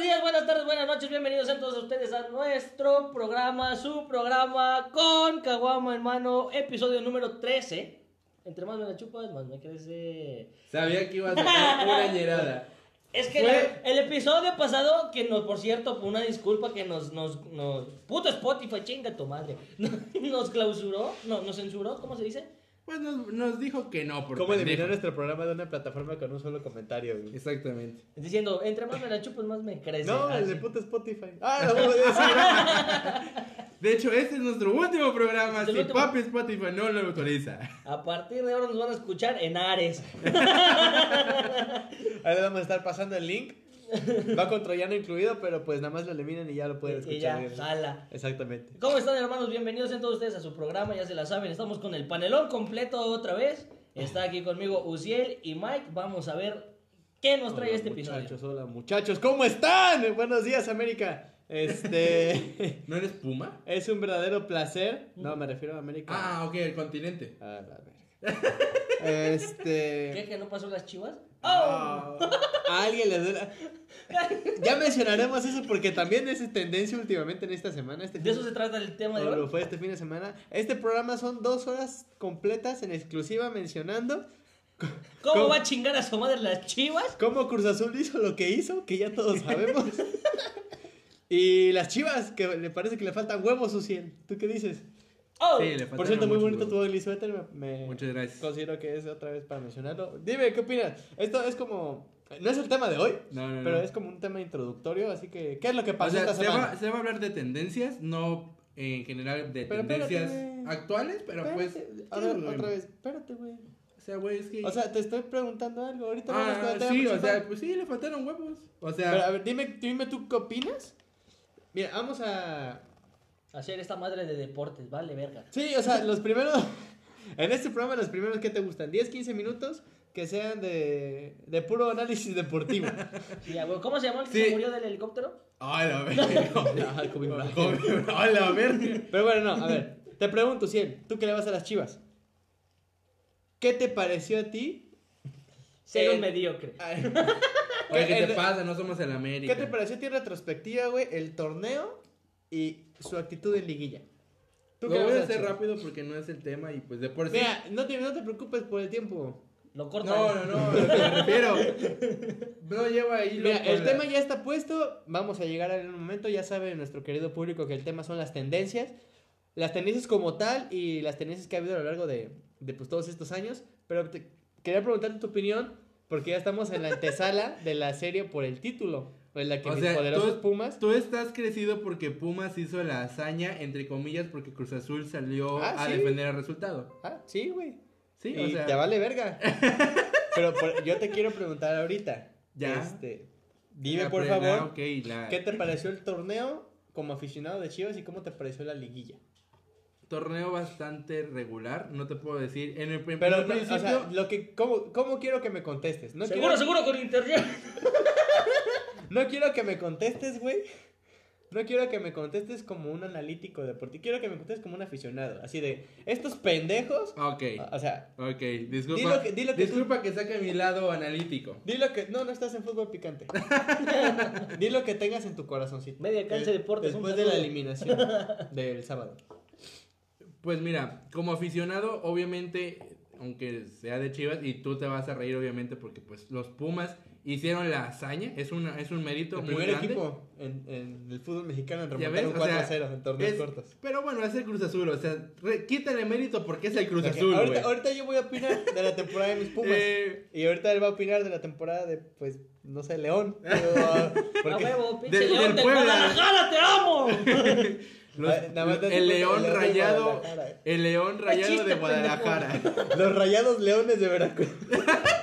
Buenos días, buenas tardes, buenas noches, bienvenidos a todos ustedes a nuestro programa, su programa con Caguama hermano, episodio número 13. Entre más me la chupas, más me crece. Sabía que ibas a sacar una ñerada. Es que Fue- el, el episodio pasado, que nos, por cierto, una disculpa que nos, nos, nos, puto Spotify, chinga tu madre, nos clausuró, no, nos censuró, ¿cómo se dice? Pues nos, nos dijo que no, por ¿Cómo eliminar nuestro programa de una plataforma con un solo comentario, güey? Exactamente. Diciendo, entre más me la chupas, más me crece. No, el Así. de puto Spotify. Ah, lo voy a decir. De hecho, este es nuestro último programa. Es el Si último. Papi Spotify no lo autoriza. A partir de ahora nos van a escuchar en Ares. Ahí vamos a estar pasando el link. Va con Troyano incluido, pero pues nada más lo eliminan y ya lo pueden Y ya, escuchar. bien. jala. Exactamente. ¿Cómo están hermanos? Bienvenidos en todos ustedes a su programa, ya se la saben, estamos con el panelón completo otra vez. Está aquí conmigo Uziel y Mike, vamos a ver qué nos trae Hola, este episodio. Muchachos, hola muchachos, ¿cómo están? Buenos días, América. Este ¿No eres Puma? es un verdadero placer. No, me refiero a América. Ah, ok, el continente. A la verga. Este. ¿Qué? ¿Que no pasó las chivas? ¡Oh! A alguien le duele. Ya mencionaremos eso porque también es tendencia últimamente en esta semana. Este De eso se trata el tema de o lo hoy. fue este fin de semana. Este programa son dos horas completas en exclusiva mencionando ¿Cómo ¿Cómo? va a chingar a su madre las chivas? cómo Cruz Azul hizo lo que hizo, que ya todos sabemos. y las chivas, que le parece que le faltan huevos, Suciel. ¿Tú qué dices? ¡Oh! Sí, le Por cierto, muy bonito tu ugly sweater. Me, Muchas gracias. considero que es otra vez para mencionarlo. Dime, ¿qué opinas? Esto es como. No es el tema de hoy, No, no, no. pero es como un tema introductorio. Así que, ¿qué es lo que O pasó sea, esta se semana? va, se va a hablar de tendencias, no en general de Pero tendencias espérate, actuales, pero pues. Espérate, a ver, otra vez, espérate, güey. O sea, güey, es que. O sea, te estoy preguntando algo. Ahorita ah, tema sí, o sea, pues sí, le faltaron huevos. O sea, Pero, a ver, dime, dime tú qué opinas. Mira, vamos a. Hacer esta madre de deportes, vale, verga. Sí, o sea, los primeros. En este programa, los primeros que te gustan: 10, 15 minutos que sean de, de puro análisis deportivo. Sí. ¿Cómo se llamó el que Sí. se murió del helicóptero? ¡Ay, la verga! Ah, Kobe Bryant. ¡Ay, la verga! Pero bueno, no, a ver, te pregunto, Ciel, tú que le vas a las chivas. ¿Qué te pareció a ti? Ser Eh, un mediocre. Oye, ¿qué te pasa? No somos el América. ¿Qué te pareció a ti en retrospectiva, güey, el torneo y su actitud en liguilla? ¿Tú Lo voy a hacer rápido porque no es el tema y pues de por sí. Mira, no te, no te preocupes por el tiempo. Lo cortan. No, no, no, a lo que me refiero. No lleva ahí Mira, el la- tema ya está puesto, vamos a llegar en un momento, ya sabe nuestro querido público que el tema son las tendencias, las tendencias como tal y las tendencias que ha habido a lo largo de, de, pues, todos estos años, pero te quería preguntarte tu opinión, porque ya estamos en la antesala de la serie por el título, en la que O mis sea, poderosos tú- Pumas... Tú estás crecido porque Pumas hizo la hazaña, entre comillas, porque Cruz Azul salió Ah, a ¿sí? defender el resultado. Ah, sí, güey. Sí, y o sea. te vale verga. pero por- yo te quiero preguntar ahorita, Ya. este, dime la por favor... ok, la- ¿Qué te pareció el torneo como aficionado de Chivas y cómo te pareció la liguilla? Torneo bastante regular, no te puedo decir. En el, Pero, en el no, principio. o sea, lo que, ¿cómo, ¿cómo quiero que me contestes? No seguro, quiero, seguro con internet. No quiero que me contestes, güey. No quiero que me contestes como un analítico deportivo. Quiero que me contestes como un aficionado. Así de, estos pendejos. ok, O sea, ok, disculpa. Dilo que- dilo que disculpa que saque mi lado analítico. dilo que. No, no estás en fútbol picante. Dilo que tengas en tu corazoncito. Media cancha de Eh, deportes, un Después de la eliminación del sábado. Pues mira, como aficionado, obviamente, aunque sea de Chivas, y tú te vas a reír, obviamente, porque pues los Pumas hicieron la hazaña, es, una, es un mérito El muy primer grande. equipo en, en el fútbol mexicano en Ya remontar un ves, o sea, 4-0 en torneos es- cortos. Pero bueno, es el Cruz Azul, o sea, re- quítale mérito porque es el Cruz Ok, Azul, ahorita, ahorita yo voy a opinar de la temporada de mis Pumas. Eh, Y ahorita él va a opinar de la temporada de, pues, no sé, León. Pero, A huevo, pinche Del- león del de Puebla. Guadalajara, te amo. los- nada más te hace el León León de Rayado, Guadalajara. el León Rayado chiste, de Guadalajara. Los rayados leones de Veracruz.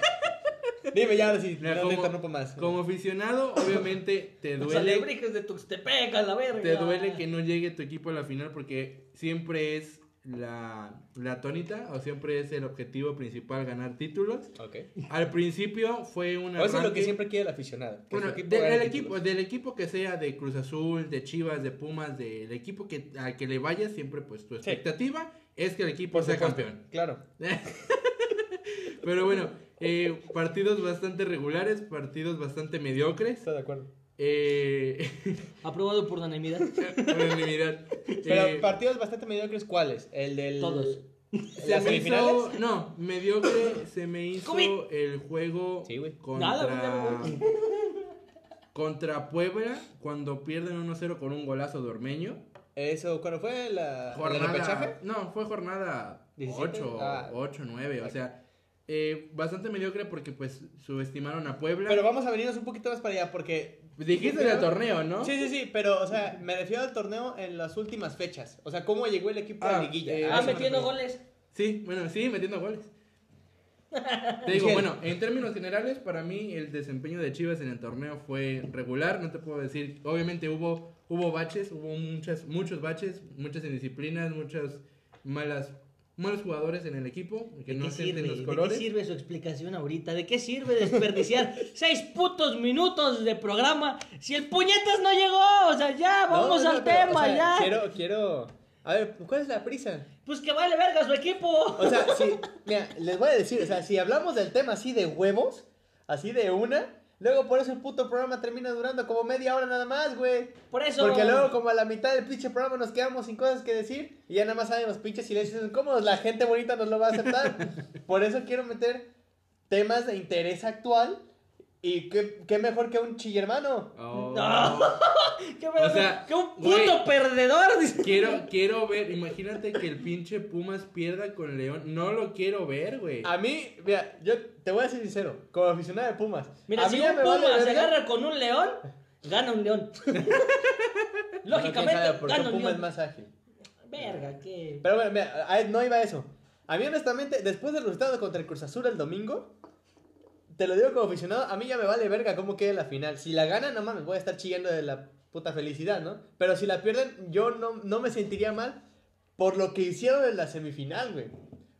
Dime ya, ahora sí, Mira, no como- te interrumpo más. Como aficionado, obviamente te Los duele, alebrijes de Tuxtepec, a la verga. te duele que no llegue tu equipo a la final porque siempre es la, la tónica o siempre es el objetivo principal ganar títulos. Ok. Al principio fue una O eso es lo que siempre quiere el aficionado. Bueno, equipo de- del, títulos. equipo, del equipo que sea de Cruz Azul, de Chivas, de Pumas, del equipo que, al que le vayas, siempre pues tu Sí. expectativa es que el equipo Por sea supuesto, campeón. Claro. Pero bueno, eh, partidos bastante regulares, partidos bastante mediocres. Estoy de acuerdo. Eh, Aprobado por unanimidad. unanimidad. Pero Eh, partidos bastante mediocres, ¿cuáles? El del. Todos. se ¿Las me semifinales? hizo, no, mediocre se me hizo el juego Sí, güey. contra, Nada, contra Puebla cuando pierden 1-0 con un golazo de Ormeño. Eso, ¿cuándo fue la, el Jornada, repechaje? no, fue jornada 17. 8, Ah. 8, 9, o sea, eh, bastante mediocre porque pues subestimaron a Puebla. Pero vamos a venirnos un poquito más para allá porque. Dijiste del torneo, ¿no? Sí, sí, sí, pero, o sea, me refiero al torneo en las últimas fechas. O sea, cómo llegó el equipo a Ah, la liguilla. eh, A Ah, metiendo goles. Sí, bueno, sí, metiendo goles. Te digo, bueno, en términos generales, para mí el desempeño de Chivas en el torneo fue regular, no te puedo decir, obviamente hubo, hubo baches, hubo muchas, muchos baches, muchas indisciplinas, muchas malas, malos jugadores en el equipo que ¿De no sienten los ¿De colores. qué sirve su explicación ahorita? ¿De qué sirve desperdiciar seis putos minutos de programa si el puñetas no llegó? O sea, ya, No, vamos no, al pero, tema, o sea, ya. Quiero, quiero. A ver, ¿cuál es la prisa? Pues que vale verga su equipo. O sea, si, mira, les voy a decir, o sea, si hablamos del tema así de huevos, así de una, luego por eso el puto programa termina durando como media hora nada más, güey. Por eso. Porque luego como a la mitad del pinche programa nos quedamos sin cosas que decir y ya nada más salen los pinches silencios incómodos, la gente bonita nos lo va a aceptar. por eso quiero meter temas de interés actual y qué, qué mejor que un chillermano. Oh. No. ¿Qué me- O sea, que un puto perdedor. Quiero, quiero ver, imagínate que el pinche Pumas pierda con León, no lo quiero ver, güey. A mí, mira, yo te voy a ser sincero, como aficionado de Pumas. Mira, a si un me puma vale se agarra con un león, gana un león. Lógicamente, No, quién sabe, porque gana un Puma es más ágil. Verga, qué. Pero bueno, mira, no iba a eso. A mí, honestamente, después del resultado contra el Cruz Azul el domingo, te lo digo como aficionado, a mí ya me vale verga cómo quede la final. Si la ganan, no mames, voy a estar chillando de la puta felicidad, ¿no? Pero si la pierden, yo no, no me sentiría mal por lo que hicieron en la semifinal, güey.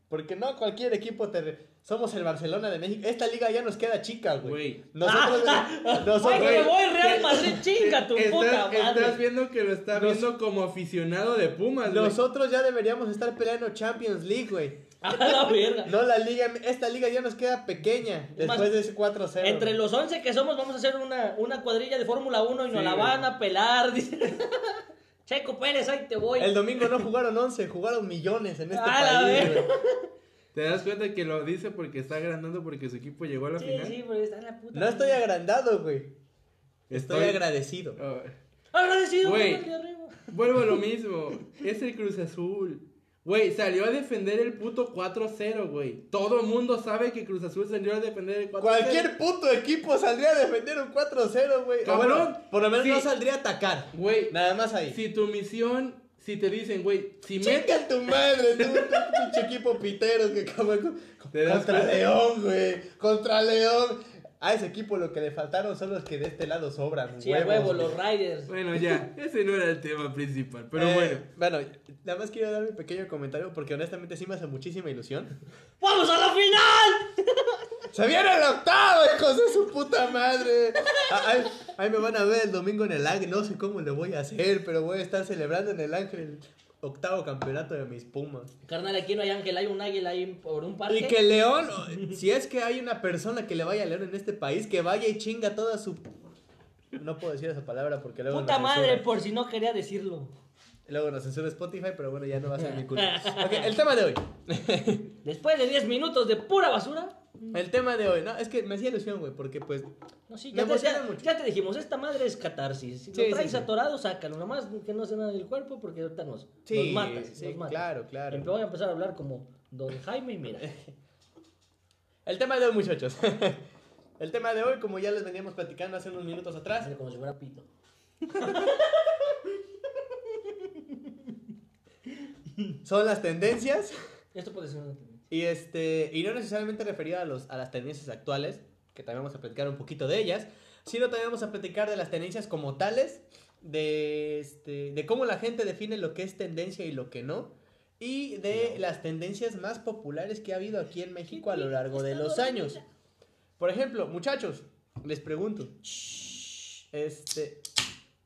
Porque no cualquier equipo te... Somos el Barcelona de México. Esta liga ya nos queda chica, güey. Güey. Nosotros... nosotros me güey, voy Real Madrid, chinga tu estás, puta madre. estás viendo que lo está Nos- viendo como aficionado de Pumas, güey. nosotros ya deberíamos estar peleando Champions League, güey. A la verga. No, la liga, esta liga ya nos queda pequeña más, después de ese 4-0. Entre los 11 que somos, vamos a hacer una, una cuadrilla de Fórmula 1 y nos Sí, la güey. van a pelar. dice. Checo Pérez, ahí te voy. El domingo no jugaron 11, jugaron millones en este A la país. verga. güey. ¿Te das cuenta que lo dice porque está agrandando porque su equipo llegó a la Sí, final? sí, pero está en la puta. No estoy agrandado, güey. Estoy, Estoy- agradecido. Oh, Agradecido Güey. vuelvo a lo mismo. Es el Cruz Azul. Güey, salió a defender el puto 4-0, güey. Todo el mundo sabe que Cruz Azul salió a defender el 4-0. Cualquier puto equipo saldría a defender un 4-0, güey. Cabrón, bueno, por lo menos sí. no saldría a atacar. Güey, Nada más ahí. si tu misión, si te dicen, güey, si. Chinga tu madre, tú, pinche equipo pitero que acaba con- ¿Te das contra? León, güey. Contra León. A ese equipo lo que le faltaron son los que de este lado sobran. Sí, huevos, huevo, los Riders. Bueno, ya, ese no era el tema principal, pero Eh, bueno. Bueno, nada más quiero dar mi pequeño comentario porque honestamente sí me hace muchísima ilusión. ¡Vamos a la final! ¡Se viene el octavo, hijos de su puta madre! Ah, Ahí, ahí me van a ver el domingo en el Ángel. No sé cómo le voy a hacer, pero voy a estar celebrando en el Ángel el octavo campeonato de mis Pumas. Carnal, aquí no hay ángel, hay un águila ahí por un parque. Y que León, si es que hay una persona que le vaya a León en este país, que vaya y chinga toda su. No puedo decir esa palabra porque luego. Puta madre, censura. por si no quería decirlo. Luego nos censura Spotify, pero bueno, ya no va a ser mi culpa. Ok, el tema de hoy. Después de 10 minutos de pura basura. El tema de hoy, no, es que me hacía ilusión, güey, porque pues. No, sí, Me ya, te, ya- mucho. ya te dijimos, esta madre es catarsis. Si Sí, lo traes sí. atorado, sácalo. Nomás que no se nada del cuerpo porque ahorita nos, Sí, nos matas. sí, nos matas. claro, claro. Voy a empezar a hablar como Don Jaime y mira. El tema de hoy, muchachos. El tema de hoy, como ya les veníamos platicando hace unos minutos atrás, Hace como si fuera pito. son las tendencias. Esto puede ser una tendencia. Y este, y no necesariamente referido a los a las tendencias actuales, que también vamos a platicar un poquito de ellas, sino también vamos a platicar de las tendencias como tales, de este, de cómo la gente define lo que es tendencia y lo que no, y de las tendencias más populares que ha habido aquí en México a lo largo de los años. Por ejemplo, muchachos, les pregunto. Este,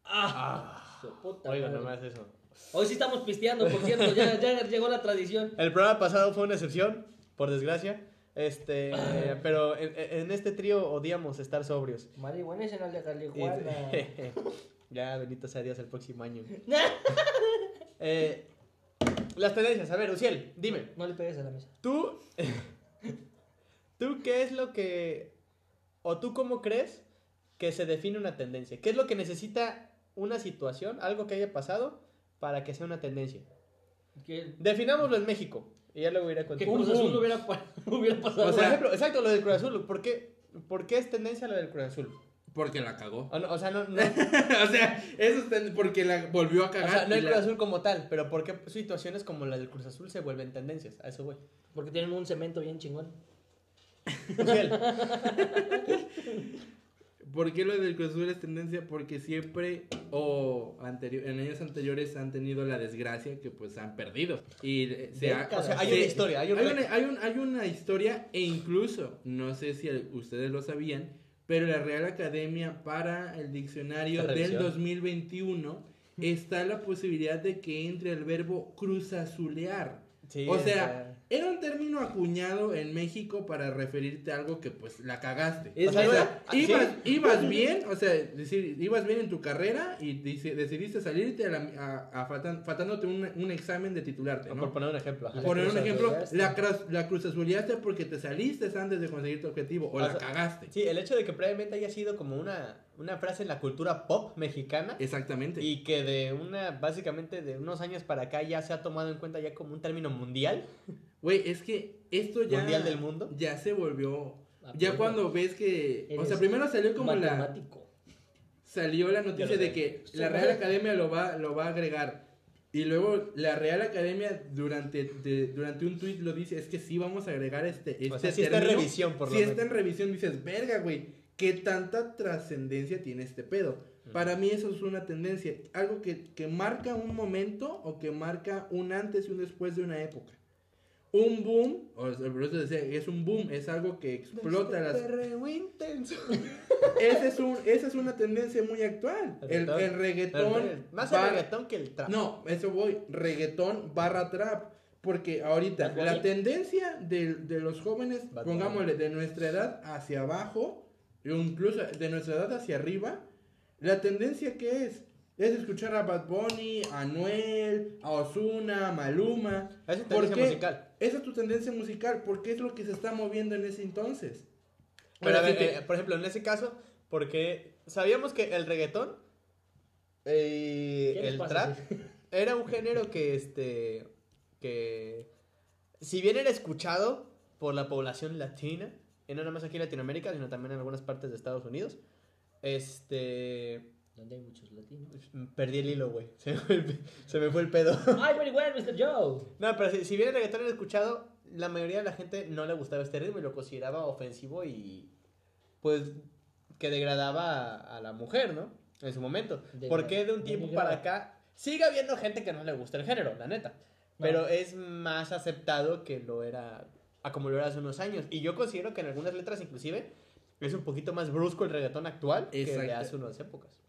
¡Ah! su puta madre. nomás eso. Hoy sí estamos pisteando, por cierto. Ya, ya llegó la tradición. El programa pasado fue una excepción, por desgracia. Este, pero en, en este trío odiamos estar sobrios. Marihuana es en el de ya, bendito sea Dios el próximo año. Eh, las tendencias, a ver, Uciel, dime, No le pegues a la mesa. tú, tú qué es lo que, o tú cómo crees que se define una tendencia? ¿Qué es lo que necesita una situación, algo que haya pasado, para que sea una tendencia? Que, Definámoslo en México, y ya luego iré que contigo. Cruz Azul hubiera, hubiera pasado. Por ejemplo, exacto, lo del Cruz Azul, ¿por qué, por qué es tendencia lo del Cruz Azul? Porque la cagó. O, no- o sea, no, no, o sea, eso es porque la volvió a o cagar. sea, no el la- Cruz Azul como tal, pero ¿por qué situaciones como la del Cruz Azul se vuelven tendencias? A eso voy. Porque tienen un cemento bien chingón. ¿Por qué lo del Cruz Azul es tendencia? Porque siempre o anterior, en años anteriores han tenido la desgracia que pues han perdido. Y se ha-. O sea, hay se- una historia, hay un hay una, hay un- hay una historia e incluso, no sé si el- ustedes lo sabían, pero la Real Academia para el diccionario del revisión. 2021 está la posibilidad de que entre el verbo cruzazulear. Sí, o sea- era un término acuñado en México para referirte a algo que pues la cagaste. Es o sea, verdad. ibas, Sí. ibas bien, o sea, decir, ibas bien en tu carrera y dice- decidiste salirte a la- a- a faltan- faltándote un, un examen de titularte, Por ¿no? poner un ejemplo. ajá. Por poner un ejemplo, la, la cruzazuleaste porque te saliste antes de conseguir tu objetivo o O la sea, cagaste. Sí, el hecho de que previamente haya sido como una, una frase en la cultura pop mexicana Exactamente. y que de una, básicamente de unos años para acá ya se ha tomado en cuenta ya como un término mundial, Güey, es que esto ya mundial del mundo. ya se volvió Ah, ya pero cuando ves que o sea, primero salió como la salió la noticia de que la. Real Academia lo va, lo va a agregar. Y luego la Real Academia durante, de- durante un tuit lo dice, es que sí vamos a agregar este, este O sea, sí está en revisión, por lo Si está en revisión, dices, verga, güey, ¿qué tanta trascendencia tiene este pedo? Para mí eso es una tendencia, algo que, que marca un momento o que marca un antes y un después de una época. Un boom, o sea, por eso decía, es un boom, es algo que explota las, intenso. ese es un, esa es una tendencia muy actual. El, Reggaetón. el reggaetón. Más el reggaetón que el trap. No, eso voy. Reggaetón barra trap. Porque ahorita la tendencia de, de los jóvenes, pongámosle de nuestra edad hacia abajo, incluso de nuestra edad hacia arriba, la tendencia que es es escuchar a Bad Bunny, a Noel, a Ozuna, a Maluma. Esa es ¿Por tendencia musical. Esa es tu tendencia musical, porque es lo que se está moviendo en ese entonces. Pero a ver, que- eh, por ejemplo, en ese caso, porque sabíamos que el reggaetón eh, ¿Qué les el trap era un género que este que si bien era escuchado por la población latina, y no nada más aquí en Latinoamérica, sino también en algunas partes de Estados Unidos, este Donde hay muchos latinos. perdí el hilo, güey. Se, me fue el pe- se me fue el pedo. ¡Ay, Mr. Joe! No, pero si, si bien el reggaetón era escuchado, la mayoría de la gente no le gustaba este ritmo y lo consideraba ofensivo y pues que degradaba a, a la mujer, ¿no? En su momento. Degra- ¿Por qué de un tiempo para acá sigue habiendo gente que no le gusta el género, la neta? No. Pero es más aceptado que lo era a como lo era hace unos años. Y yo considero que en algunas letras inclusive es un poquito más brusco el reggaetón actual que de Exacto. hace unas épocas.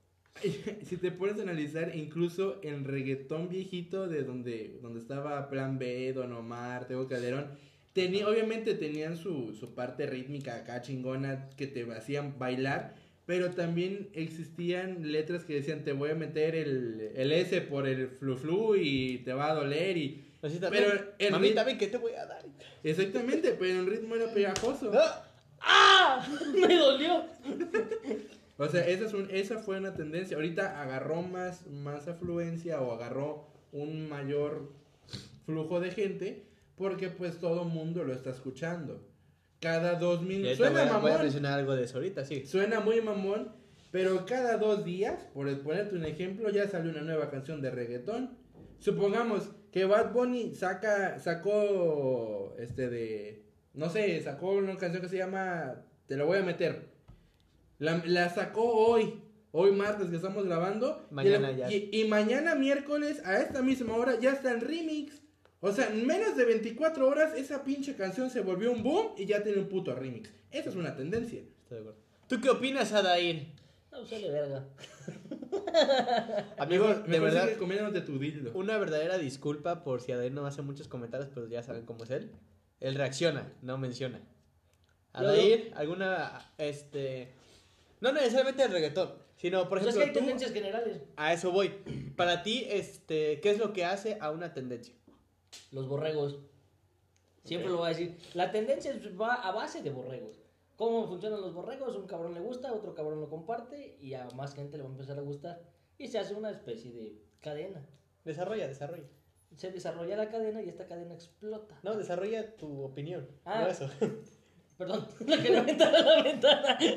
Si te pones a analizar, incluso el reggaetón viejito de donde, donde estaba Plan B, Don Omar, Tego Calderón, tenía, obviamente tenían su, su parte rítmica acá chingona que te hacían bailar, pero también existían letras que decían te voy a meter el, el S por el flu flu y te va a doler y... Así Pero también, el Mamita, rit- ven, ¿qué te voy a dar? Exactamente, pero el ritmo era pegajoso. ¡Ah! ¡Ah! ¡Me dolió! O sea, esa, es un, esa fue una tendencia. Ahorita agarró más, más afluencia o agarró un mayor flujo de gente porque pues todo mundo lo está escuchando. Cada dos minutos. Suena voy a, voy a mamón. mencionar algo de eso ahorita, sí. Suena muy mamón. Pero cada dos días, por ponerte un ejemplo, ya sale una nueva canción de reggaetón. Supongamos que Bad Bunny saca, sacó, este de, no sé, sacó una canción que se llama Te lo voy a meter. La, la sacó hoy, hoy martes que estamos grabando. y Mañana el- ya. Y, y mañana miércoles a esta misma hora ya está el remix. O sea, en menos de 24 horas esa pinche canción se volvió un boom y ya tiene un puto remix. Esa es una tendencia. Estoy de acuerdo. ¿Tú qué opinas, Adair? No, sale verga. Amigo, Mejor- de verdad, comiéndote tu dildo. una verdadera disculpa por si Adair no hace muchos comentarios, pero ya saben cómo es él. Él reacciona, no menciona. Adair, alguna, este, no necesariamente el reggaetón, sino, por Pues es ejemplo, que hay tú- tendencias generales. a eso voy. Para ti, este, ¿qué es lo que hace a una tendencia? Los borregos. Siempre lo voy a decir. La tendencia es- va a base de borregos. ¿Cómo funcionan los borregos? Un cabrón le gusta, otro cabrón lo comparte y a más gente le va a empezar a gustar. Y se hace una especie de cadena. Desarrolla, desarrolla. Se desarrolla la cadena y esta cadena explota. No, desarrolla tu opinión. Ah. No eso. Perdón, la que le aventaron a la ventana.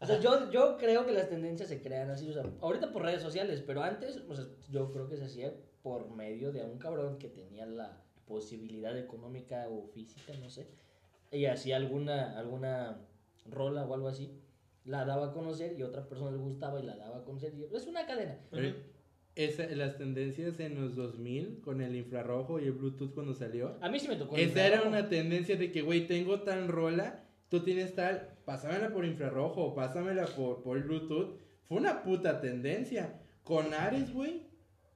O sea, yo, yo creo que las tendencias se crean así, o sea, ahorita por redes sociales, pero antes, o sea, yo creo que se hacía por medio de un cabrón que tenía la posibilidad económica o física, no sé, y hacía alguna, alguna rola o algo así, la daba a conocer y otra persona le gustaba y la daba a conocer, y es una cadena. Esa- las tendencias en los 2000 con el infrarrojo y el Bluetooth cuando salió. A mí sí me tocó. el Esa era una tendencia de que, güey, tengo tal rola, tú tienes tal, pásamela por infrarrojo, o pásamela por, por Bluetooth. Fue una puta tendencia. Con Ares, güey,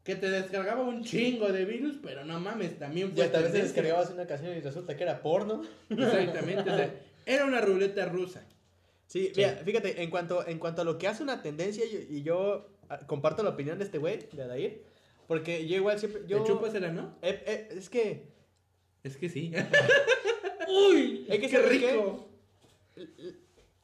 que te descargaba un chingo de virus, pero no mames, también fue Ya tal vez tendencia. descargabas una canción y resulta que era porno. Exactamente, o sea, era una ruleta rusa. Sí, mira, fíjate, en cuanto, en cuanto a lo que hace una tendencia, y yo ah, comparto la opinión de este güey, de Adair, porque yo igual siempre, yo... ¿Te chúpasela, no? Eh, eh, es que... Es que sí. ¡Uy! Es que ¡Qué ¿sabes qué? rico!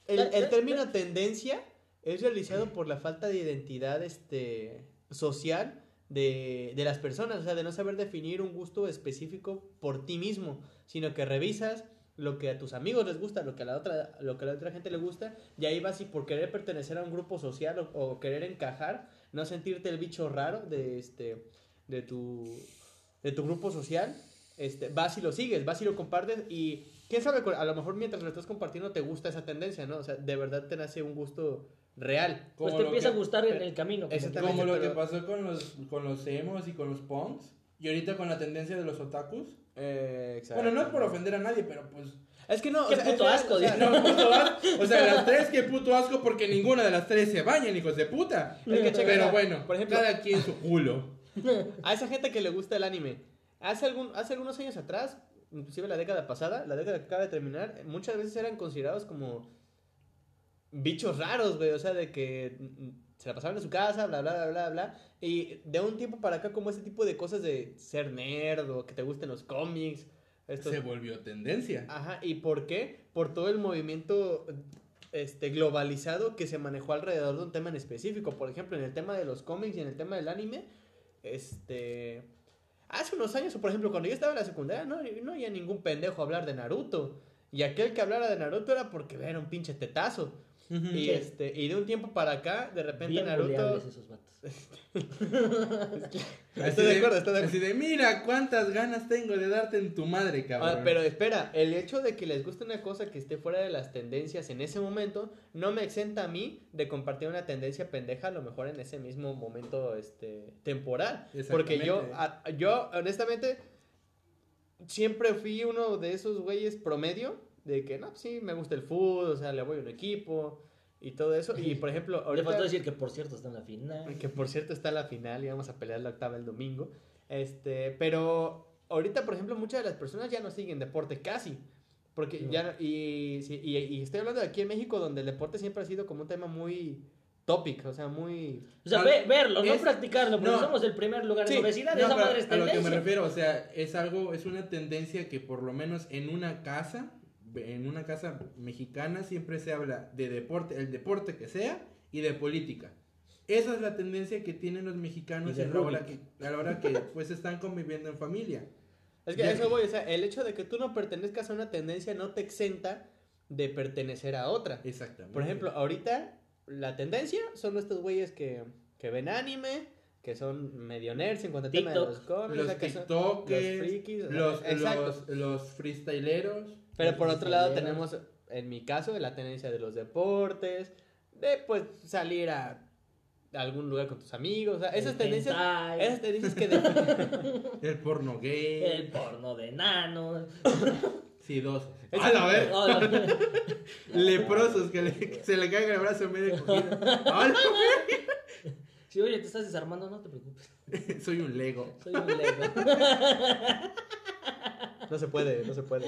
El, el término tendencia es realizado por la falta de identidad este, social de, de las personas, o sea, de no saber definir un gusto específico por ti mismo, sino que revisas lo que a tus amigos les gusta, lo que a la otra, lo que a la otra gente le gusta, y ahí vas y por querer pertenecer a un grupo social o, querer encajar, no sentirte el bicho raro de este de tu de tu grupo social, este, vas y lo sigues, vas y lo compartes y quién sabe, a lo mejor mientras lo estás compartiendo te gusta esa tendencia, ¿no? O sea, de verdad te nace un gusto real. Pues Como te lo empieza que- a gustar en el camino. como Exactamente. Como lo que pasó con los, con los emos y con los punks. Y ahorita con la tendencia de los otakus. Eh. Bueno, no es por ofender a nadie, pero pues. Es que no, Qué o sea, puto es asco, o sea, dice. No, puto asco. O sea, las tres, qué puto asco, porque ninguna de las tres se bañan, hijos de puta. Es que checa, Pero bueno, por ejemplo- cada quien su culo. A esa gente que le gusta el anime, hace, algún, hace algunos años atrás, inclusive la década pasada, la década que acaba de terminar, muchas veces eran considerados como bichos raros, güey, o sea, de que mm, se la pasaban en su casa, bla, bla, bla, bla, bla, y de un tiempo para acá como ese tipo de cosas de ser nerd o que te gusten los cómics, estos... Se volvió tendencia. Ajá, ¿y por qué? Por todo el movimiento este, globalizado que se manejó alrededor de un tema en específico. Por ejemplo, en el tema de los cómics y en el tema del anime, este... Hace unos años, o por ejemplo, cuando yo estaba en la secundaria, no, no había ningún pendejo hablar de Naruto. Y aquel que hablara de Naruto era porque era un pinche tetazo. Y, Sí. este, y de un tiempo para acá, de repente Bien Naruto... esos vatos. Estoy de acuerdo, estoy de acuerdo. Así de, mira cuántas ganas tengo de darte en tu madre, cabrón. Ah, pero espera, el hecho de que les guste una cosa que esté fuera de las tendencias en ese momento no me exenta a mí de compartir una tendencia pendeja a lo mejor en ese mismo momento este temporal. Porque yo, Exactamente. a- yo honestamente siempre fui uno de esos güeyes promedio de que no, pues sí, me gusta el fútbol, o sea, le voy a un equipo y todo eso. Y por ejemplo, Le ahorita... faltó decir que por cierto está en la final. Que por cierto está la final y vamos a pelear la octava el domingo. Este, pero ahorita, por ejemplo, muchas de las personas ya no siguen deporte casi. Porque No. ya, y, sí, y, y estoy hablando de aquí en México, donde el deporte siempre ha sido como un tema muy topic, o sea, muy... O sea, No, ve- verlo, no es- practicarlo, porque no. somos el primer lugar Sí, en obesidad. No, esa madre es a lo que me tendencia. refiero, o sea, es algo, es una tendencia que por lo menos en una casa, en una casa mexicana siempre se habla de deporte, el deporte que sea, y de política. Esa es la tendencia que tienen los mexicanos a la hora que, a la hora que pues están conviviendo en familia. Es que Ya. a eso voy, o sea, el hecho de que tú no pertenezcas a una tendencia no te exenta de pertenecer a otra. Exactamente. Por ejemplo, ahorita la tendencia son estos güeyes que, que ven anime, que son medio nerds en cuanto al tema de TikTok. los cómics, los o sea, que son- tiktokers, los frikis, o sea, los, los, los freestyleros. Pero por otro lado tenemos, en mi caso, la tendencia de los deportes, de pues salir a algún lugar con tus amigos, o sea, esas El tendencias, hentai, esas tendencias que de- El porno gay. El porno de enanos. Sidosos. Es- A la vez. Leprosos que, le- que se le caiga el brazo en medio de comida. ¡A la Si oye, te estás desarmando, no te preocupes. Soy un Lego. Soy un lego. No se puede, no se puede.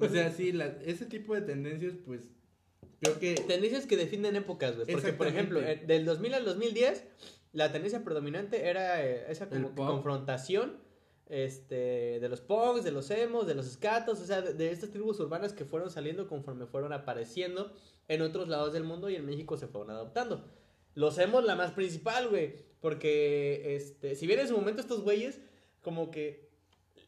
O sea, sí, la- ese tipo de tendencias, pues, creo que... Tendencias que definen épocas, güey. Porque, por ejemplo, eh, del 2000 al 2010, la tendencia predominante era eh, esa como confrontación este, de los punks, de los emos, de los skatos, o sea, de, de estas tribus urbanas que fueron saliendo conforme fueron apareciendo en otros lados del mundo y en México se fueron adoptando. Los emos la más principal, güey, porque este, si bien en su momento estos güeyes como que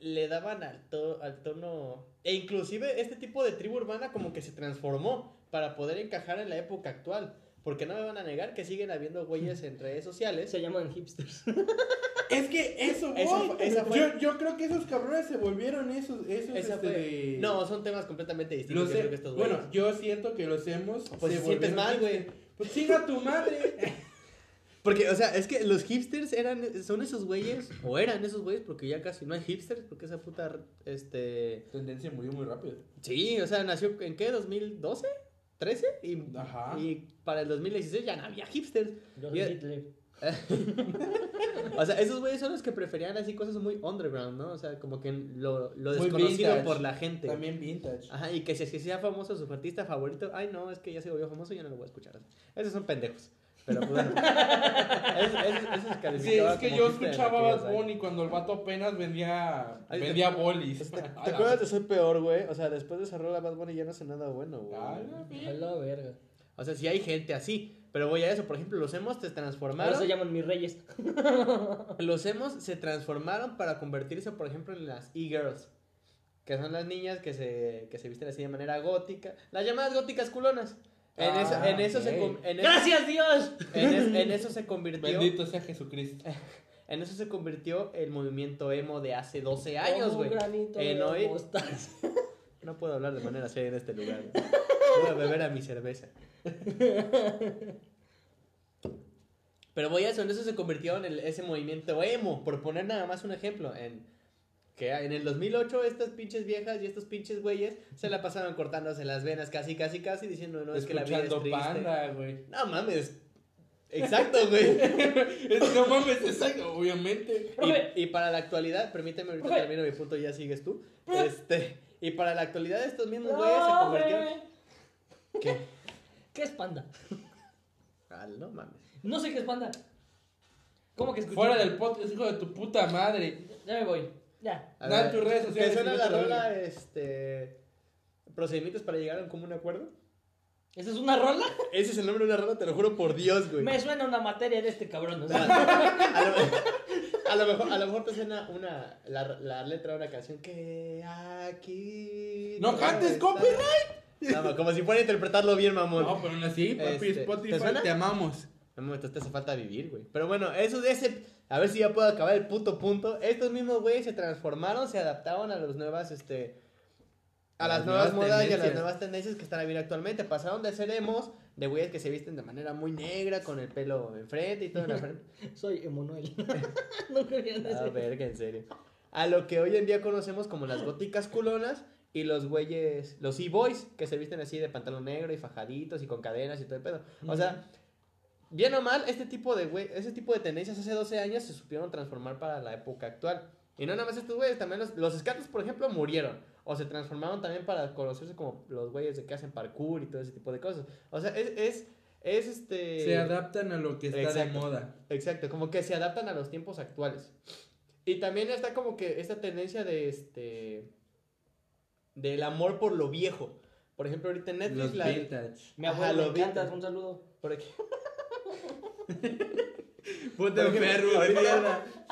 le daban al, to- al tono e inclusive este tipo de tribu urbana como que se transformó para poder encajar en la época actual. Porque no me van a negar que siguen habiendo güeyes en redes sociales. Se llaman hipsters. Es que eso, voy. Esa fue- esa fue- Yo, yo creo que esos cabrones se volvieron esos, esos Esa este, fue- No, son temas completamente distintos. Yo creo que estos güeyes. bueno, yo siento que los hemos. Pues se sientes mal, güey. Pues chinga tu madre. Porque, o sea, es que los hipsters eran, son esos güeyes, o eran esos güeyes, porque ya casi no hay hipsters, porque esa puta, este... Tendencia murió muy rápido. Sí, o sea, nació en qué, 2012, 13, y, Ajá. y para el 2016 ya no había hipsters. Yo Hitler. O sea, esos güeyes son los que preferían así cosas muy underground, ¿no? O sea, como que lo, desconocido por la gente. También vintage. Ajá, y que si si sea famoso su artista favorito, ay no, es que ya se volvió famoso y ya no lo voy a escuchar. Esos son pendejos. Pero pues bueno. Eso- eso- eso se Sí, es que yo escuchaba a Bad. Bunny cuando el vato apenas vendía, Ay, te- vendía bolis. ¿Te, acuerdas de Soy Peor, güey? O sea, después de esa rola Bad Bunny ya no hace nada bueno, güey. A la A mierda. la verga. O sea, sí hay gente así. Pero voy a eso, por ejemplo, los emos se Ahora transformaron. se llaman mis reyes. Los emos se transformaron para convertirse, por ejemplo, en las e-girls. Que son las niñas que se, que se visten así de manera gótica. Las llamadas góticas culonas. En Ah, eso, en eso se en eso- ¡Gracias, Dios! en es- en eso se convirtió. Bendito sea Jesucristo. En eso se convirtió el movimiento emo de hace 12 años, un güey. granito En de hoy-. No puedo hablar de manera seria en este lugar. güey. Voy a beber a mi cerveza. Pero voy a eso, en eso se convirtió en el- ese movimiento emo, por poner nada más un ejemplo, en que en el 2008 estas pinches viejas y estos pinches güeyes se la pasaban cortándose las venas casi, casi, casi, diciendo, no, es que la vida es triste. panda, güey. No mames. Exacto, güey. No mames, exacto, obviamente. Y, y para la actualidad, permíteme ahorita Profe. termino mi punto y ya sigues tú. Este, y para la actualidad estos mismos güeyes se convirtieron. ¿Qué? ¿Qué es panda? Ah, no mames. No sé qué es panda. ¿Cómo que escuché? Fuera del podcast, hijo de tu puta madre. Ya me voy. Ya. A Da ver, tus redes sociales ¿Te suena y la rola, este. Procedimientos para llegar a un común acuerdo? ¿Esa es una rola? Ese es el nombre de una rola, te lo juro por Dios, güey. Me suena una materia de este cabrón. o sea. A lo, a lo mejor, a lo mejor te suena una, la, la letra de una canción que aquí. ¡No cantes, está. copyright! No, como si fuera a interpretarlo bien, mamón. No, pero aún así, papi, Este, ¿te Spotify, suena? te amamos. Un momento, te hace falta vivir, güey. Pero bueno, eso de ese. A ver si ya puedo acabar el puto punto. Estos mismos güeyes se transformaron, se adaptaron a las nuevas, este. A las, nuevas, modas y a las nuevas tendencias que están habiendo actualmente. Pasaron de ser emos, de güeyes que se visten de manera muy negra, con el pelo enfrente y todo en la frente. Soy Emanuel. no quería A decir. verga, en serio. A lo que hoy en día conocemos como las góticas culonas y los güeyes, los e-boys, que se visten así de pantalón negro y fajaditos y con cadenas y todo el pedo. O sea, bien o mal, este tipo de güey, ese tipo de tendencias hace 12 años se supieron transformar para la época actual. Y no nada más estos güeyes, también los, los skatos, por ejemplo, murieron. O se transformaron también para conocerse como los güeyes de que hacen parkour y todo ese tipo de cosas. O sea, es, es, es este... Se adaptan a lo que está de moda. Exacto, como que se adaptan a los tiempos actuales. Y también está como que esta tendencia de este del amor por lo viejo. Por ejemplo, ahorita en Netflix Los la vintage. Mi Ajá, abuelo lo me encanta. vintage. Un saludo. por, ej- Puta por ejemplo, enfermo,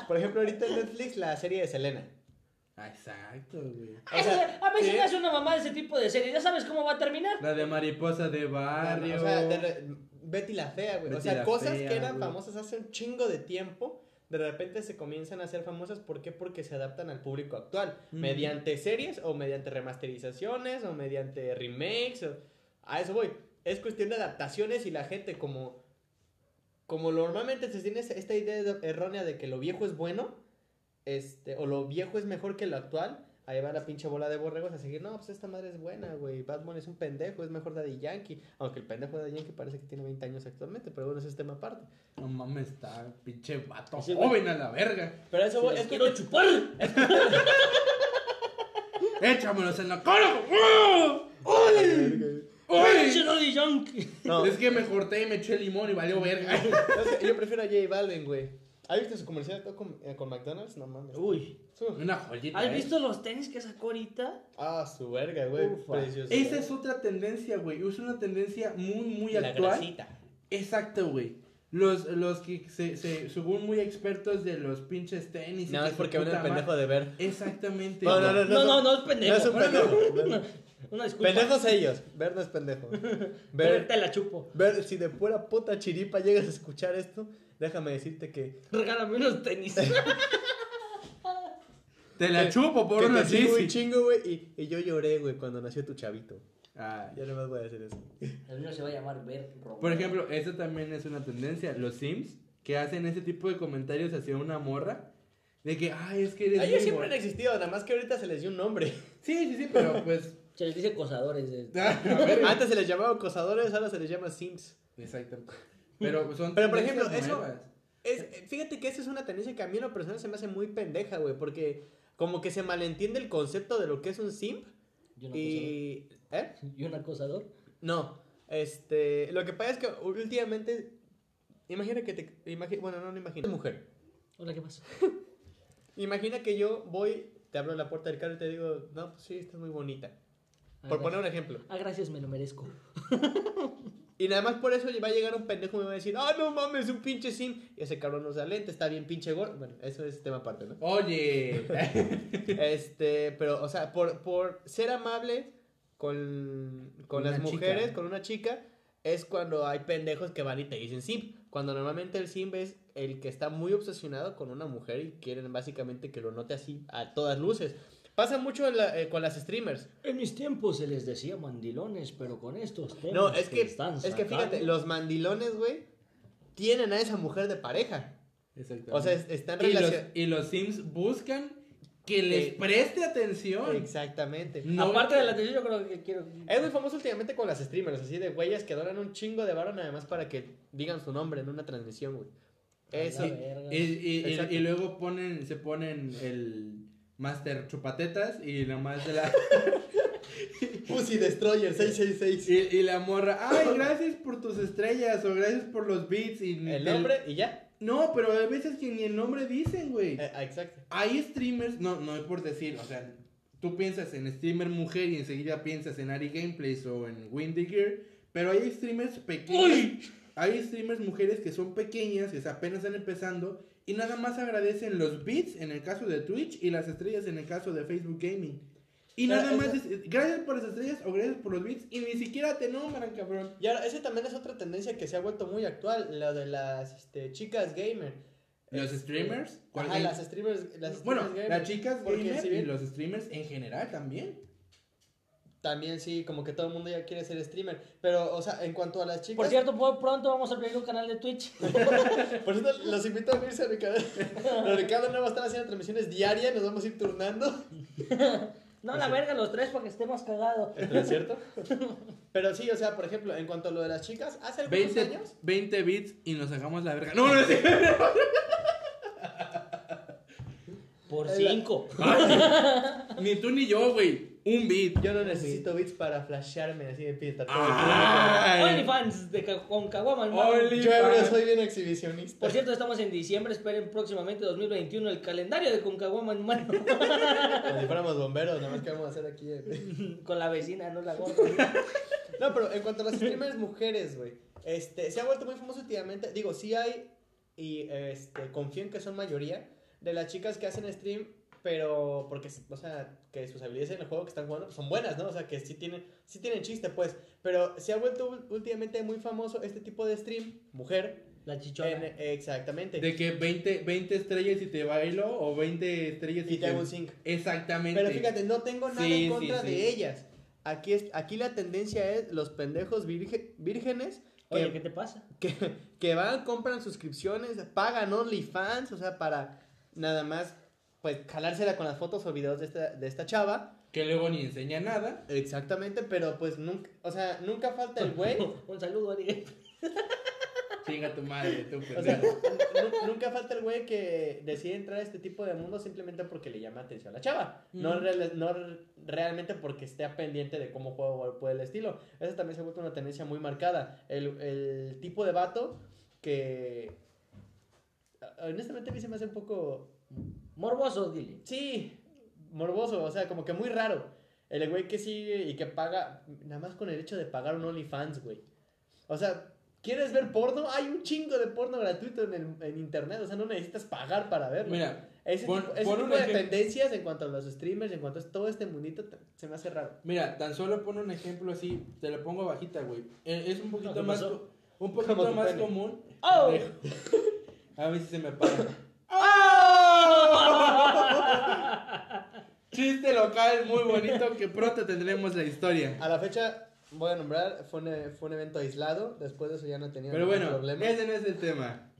por ejemplo, ahorita en Netflix la serie de Selena. Ah, Exacto, güey. O sea, a mí se sí. me hace una mamá de ese tipo de serie. ¿Ya sabes cómo va a terminar? La de mariposa de barrio. O sea, de re- Betty la fea, güey. O Betty sea, la cosas Fea, que eran güey. famosas hace un chingo de tiempo, de repente se comienzan a hacer famosas. ¿Por qué? Porque se adaptan al público actual. Mediante series o mediante remasterizaciones o mediante remakes. o- A eso voy. Es cuestión de adaptaciones y la gente como... Como normalmente se tiene esta idea de- errónea de que lo viejo es bueno, este, o lo viejo es mejor que lo actual, ahí va la pinche bola de borregos a seguir, no, pues esta madre es buena, güey, Batman es un pendejo, es mejor Daddy Yankee, aunque el pendejo de Daddy Yankee parece que tiene 20 años actualmente, pero bueno, ese es tema aparte. No mames, está pinche vato güey- joven a la verga. Pero eso los es quiero cuestión, chupar. Échamelos en la cara. ¡Oh! No, Es que me corté y me eché limón y valió verga. es que yo prefiero a J Balvin, güey. ¿Has visto su comercial con, eh, con McDonald's? No mames. Uy. Una joyita. ¿Has ¿eh? visto los tenis que sacó ahorita? Ah, su verga, güey. Precioso. Esa es otra tendencia, güey. Es una tendencia muy, muy la actual. grasita. Exacto, güey. Los, los que se, se, según muy expertos de los pinches tenis. y No, es porque ven el pendejo de ver. Exactamente. No, no, no, No, no, no es pendejo. No es un pendejo. Una, una disculpa. Pendejos ellos. Ver no es pendejo. Ver, Ver, te la chupo. ver, si de pura puta chiripa llegas a escuchar esto, déjame decirte que. Regálame unos tenis. Te la que- chupo por que una te sigo sisi. un chingo, güey. Y, y yo lloré, güey, cuando nació tu chavito. Ay. Ya no más voy a hacer eso. El mío se va a llamar Ver. Por ejemplo, esa también es una tendencia. Los Sims que hacen ese tipo de comentarios hacia una morra. De que, ay, es que eres. Ellos siempre han guapa". existido, nada más que ahorita se les dio un nombre. Sí, sí, sí, pero pues. Se les dice cosadores. ver. Antes se les llamaba acosadores, ahora se les llama sims. Exacto. Pero son. Pero, por ejemplo, eso-. Es, fíjate que esa es una tendencia que a mí en lo personal se me hace muy pendeja, güey, porque como que se malentiende el concepto de lo que es un simp ¿Y un acosador? y... ¿Eh? ¿Y un acosador? No, este... Lo que pasa es que últimamente... Imagina que te... imagi- bueno, no, no imagina. Mujer. Hola, ¿qué pasa? Imagina que yo voy, te abro la puerta del carro y te digo, no, pues sí, estás muy bonita. Por poner un ejemplo. Ah, gracias, me lo merezco. Y nada más por eso va a llegar un pendejo y me va a decir, ah, no mames, un pinche sim. Y ese cabrón no usa lente, está bien pinche gordo. Bueno, eso es tema aparte, ¿no? Oye. Este, pero, o sea, por, por ser amable con, con las chica. mujeres, con una chica, es cuando hay pendejos que van y te dicen simp. Cuando normalmente el simp es el que está muy obsesionado con una mujer y quieren básicamente que lo note así a todas luces. Pasa mucho en la- eh, con las streamers. En mis tiempos se les decía mandilones, pero con estos temas No, es que, están es que fíjate, los mandilones, güey, tienen a esa mujer de pareja. Exactamente. O sea, es- están y, los, y los Sims buscan que les Eh, preste atención. Exactamente. No- Aparte de la atención, yo creo que quiero... Es muy famoso últimamente con las streamers, así de güeyes que donan un chingo de varo nada más para que digan su nombre en una transmisión, güey. Eso. Y, y- y luego ponen, se ponen el Master Chupatetas y nomás de la. Pussy Destroyer 666. y, y la morra, ay, gracias por tus estrellas o gracias por los beats. Y El nombre y ya. No, pero hay veces que ni el nombre dicen, güey. Eh, ah, exacto. Hay streamers, no, no es por decir, o sea, tú piensas en streamer mujer y enseguida piensas en Ari Gameplays o en Windy Gear, pero hay streamers pequeños. Hay streamers mujeres que son pequeñas, que apenas están empezando y nada más agradecen los bits en el caso de Twitch y las estrellas en el caso de Facebook Gaming. Y Pero nada más, es- gracias por las estrellas o gracias por los bits y ni siquiera te nombran, cabrón. Y ahora, ese también es otra tendencia que se ha vuelto muy actual, la de las este, chicas gamer. ¿Los Este, streamers? ¿Cuál Ajá, las streamers. Las Bueno, streamers las gamer, chicas porque gamer si y bien- los streamers en general también. También sí, como que todo el mundo ya quiere ser streamer. Pero, o sea, en cuanto a las chicas. Por cierto, pronto vamos a abrir un canal de Twitch. Por eso los invito a unirse a Ricardo. Pero Ricardo no va a estar haciendo transmisiones diarias, nos vamos a ir turnando. No, la verga, los tres para que esté más cagado. ¿Esto es cierto? Pero sí, o sea, por ejemplo, en cuanto a lo de las chicas, hace algunos 20, años. 20 bits y nos sacamos la verga. No, no, sí. Por Es la- cinco. Ni tú ni yo, güey. Un bit. Yo no necesito bits para flashearme así de todo Ah. OnlyFans de ca- con Caguama, hermano. Yo soy bien exhibicionista. Por cierto, estamos en diciembre, esperen próximamente 2021 el calendario de Concaguama en mano. Como si fuéramos bomberos, nada más que vamos a hacer aquí. eh. Con la vecina, no la gorda. No, pero en cuanto a las streamers mujeres, güey, este, se ha vuelto muy famoso últimamente. Digo, sí hay, y este, confío en que son mayoría, de las chicas que hacen stream, pero porque, o sea, que sus habilidades en el juego que están jugando pues, son buenas, ¿no? O sea, que sí tienen, sí tienen chiste, pues. Pero se ha vuelto últimamente muy famoso este tipo de stream, mujer. La chichona. en- exactamente. De que 20, 20 estrellas y te bailo o 20 estrellas y te hago un sync. Exactamente. Pero fíjate, no tengo nada Sí, en contra sí, de ellas. Aquí, es, aquí la tendencia es los pendejos virge- vírgenes que, Oye, ¿qué te pasa? que, que van, compran suscripciones, pagan OnlyFans, o sea, para nada más, pues, jalársela con las fotos o videos de esta, de esta chava. Que luego ni enseña nada. Exactamente, pero pues nunca, o sea, nunca falta el güey. Un saludo, Ari. Chinga tu madre, tú O sea, nunca falta el güey que decide entrar a este tipo de mundo simplemente porque le llama atención a la chava. No, real- realmente porque esté pendiente de cómo juega o puede el estilo. Eso también se ha vuelto una tendencia muy marcada. El, el tipo de vato que... Honestamente a mí se me hace un poco... Morboso, dile. Sí, morboso, o sea, como que muy raro. El güey que sigue y que paga, nada más con el hecho de pagar un OnlyFans, güey. O sea, ¿quieres ver porno? Hay un chingo de porno gratuito en, el, en internet, o sea, no necesitas pagar para verlo. Mira, ese pon- tipo, ese pon tipo un de ejemplo. tendencias en cuanto a los streamers, en cuanto a todo este mundito, se me hace raro. mira, tan solo pon un ejemplo así, te lo pongo bajita, güey. Eh, Es un poquito ¿qué más, pasó? un poquito más pene. común. ¡Oh! A ver si se me apaga. Chiste local muy bonito que pronto tendremos la historia. A la fecha, voy a nombrar, fue un, fue un evento aislado, después de eso ya no tenía Pero bueno, problema. ese no es el tema.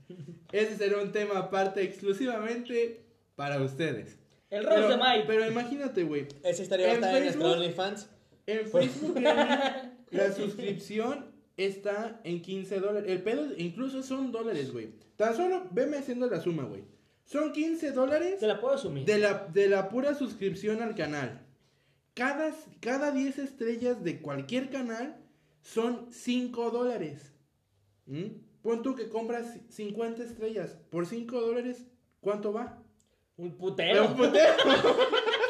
Ese será un tema aparte exclusivamente para ustedes. El Pero, de Mike. pero imagínate, güey. Esa historia va a en estar en nuestro Facebook- OnlyFans. En Facebook Gaming, la suscripción está en 15 dólares. El pedo incluso son dólares, güey. Tan solo veme haciendo la suma, güey. Son 15 dólares Te la puedo asumir. de la, de la pura suscripción al canal. Cada, cada 10 estrellas de cualquier canal son 5 dólares. ¿Mm? Pon tú que compras 50 estrellas. Por 5 dólares, ¿cuánto va? Un putero. Un putero.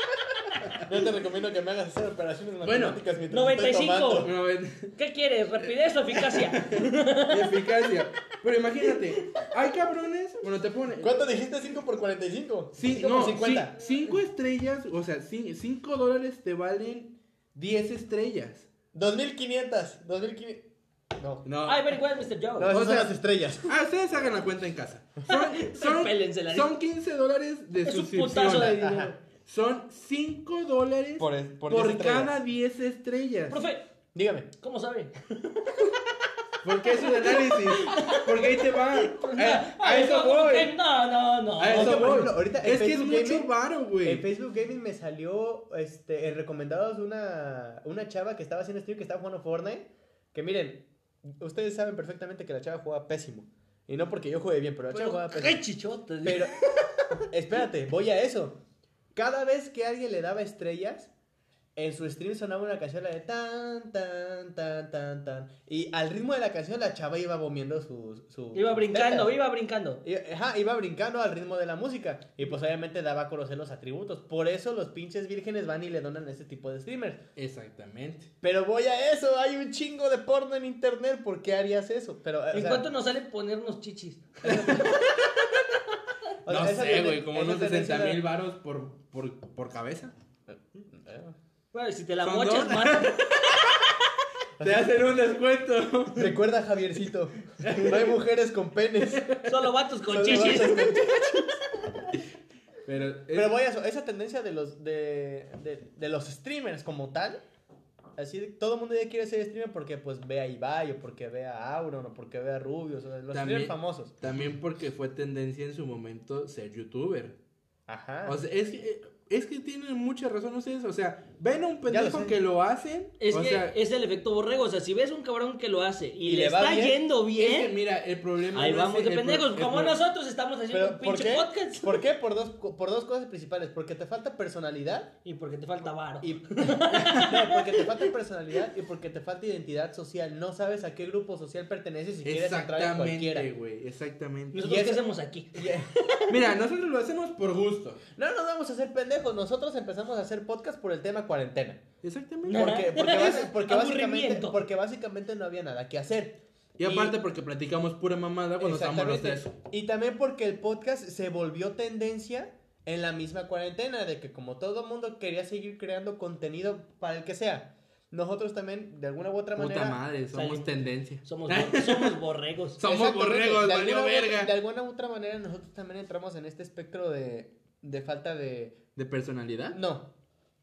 Yo te recomiendo que me hagas hacer operaciones Bueno, matemáticas mientras 95. estoy tomando. ¿Qué quieres? ¿Rapidez o eficacia? eficacia. Pero imagínate, hay cabrones, bueno, te pone ¿Cuánto dijiste? 5 por 45. Sí, 5 no, por 50. 5 estrellas, o sea, 5 dólares te valen 10 estrellas. 2500. 2500. No. No. Ay, very well, Mr. Joe. No, esas O son sea- las estrellas. Ah, ustedes hagan la cuenta en casa. Son, son, son 15 dólares de es un suscripción. putazo de Ajá. dinero. Son 5 dólares Por, por, por, 10 estrellas. cada 10 estrellas. Profe, Dígame. ¿cómo sabe? Porque es un análisis. Porque ahí te va. A, a eso ¿cómo voy. No, no, no. A Es eso voy. ejemplo, ahorita en es que es mucho varo, En güey. Facebook Gaming me salió este, en recomendados una, una chava que estaba haciendo stream que estaba jugando Fortnite. Que miren, ustedes saben perfectamente que la chava juega pésimo. Y no porque yo juegue bien, pero la chava juega Pero, pésimo. ¡Qué chichotes! Pero, espérate, voy a eso. Cada vez que alguien le daba estrellas, en su stream sonaba una canción la de tan, tan, tan, tan, tan. Y al ritmo de la canción la chava iba moviendo sus... Su, Iba brincando, tetas. iba brincando. Ajá, iba brincando al ritmo de la música. Y pues obviamente daba a conocer los atributos. Por eso los pinches vírgenes van y le donan a este tipo de streamers. Exactamente. Pero voy a eso, hay un chingo de porno en internet. ¿Por qué harías eso? Pero, o ¿En sea, cuánto nos sale ponernos chichis? o no sé, güey, como unos tendencia 60 mil varos por, por, por cabeza. Bueno, si te la mochas, más. Te hacen un descuento. Recuerda, Javiercito, no hay mujeres con penes. Solo vatos con Solo chichis. vatos con- Pero, es- Pero voy a eso, esa tendencia de los, de, de, de los streamers como tal, así de- todo el mundo ya quiere ser streamer porque pues ve a Ibai o porque ve a Auron o porque ve a Rubius, o sea, los También- streamers famosos. También porque fue tendencia en su momento ser youtuber. Ajá. O sea, es que, es que tienen mucha razón ustedes. O sea, ven a un lo pendejo que lo hacen. Es o que sea, es el efecto borrego. O sea, si ves un cabrón que lo hace y, Y le, le va está bien, yendo es bien, que mira, el problema. ahí no vamos es de pendejos. Como pro- nosotros estamos haciendo un ¿por pinche qué? podcast. ¿Por qué? Por dos, por dos cosas principales. Porque te falta personalidad Y porque te falta varo. y... no, porque te falta personalidad y porque te falta identidad social. No sabes a qué grupo social perteneces y quieres entrar en cualquiera. Exactamente, güey. Exactamente. ¿Nosotros y qué hacemos aquí? Mira, nosotros lo hacemos por gusto. No nos vamos a hacer pendejos. Nosotros empezamos a hacer podcast por el tema cuarentena. Exactamente. Porque, porque, porque básicamente, porque básicamente no había nada que hacer. Y aparte porque platicamos pura mamada cuando estamos los tres. Y también porque el podcast se volvió tendencia en la misma cuarentena, de que como todo mundo quería seguir creando contenido para el que sea, nosotros también, de alguna u otra Puta manera... madre, somos Salimos. tendencia. Somos, somos borregos. Somos borregos, de valió alguna, verga. de alguna u otra manera nosotros también entramos en este espectro de, de falta de... ¿De personalidad? No,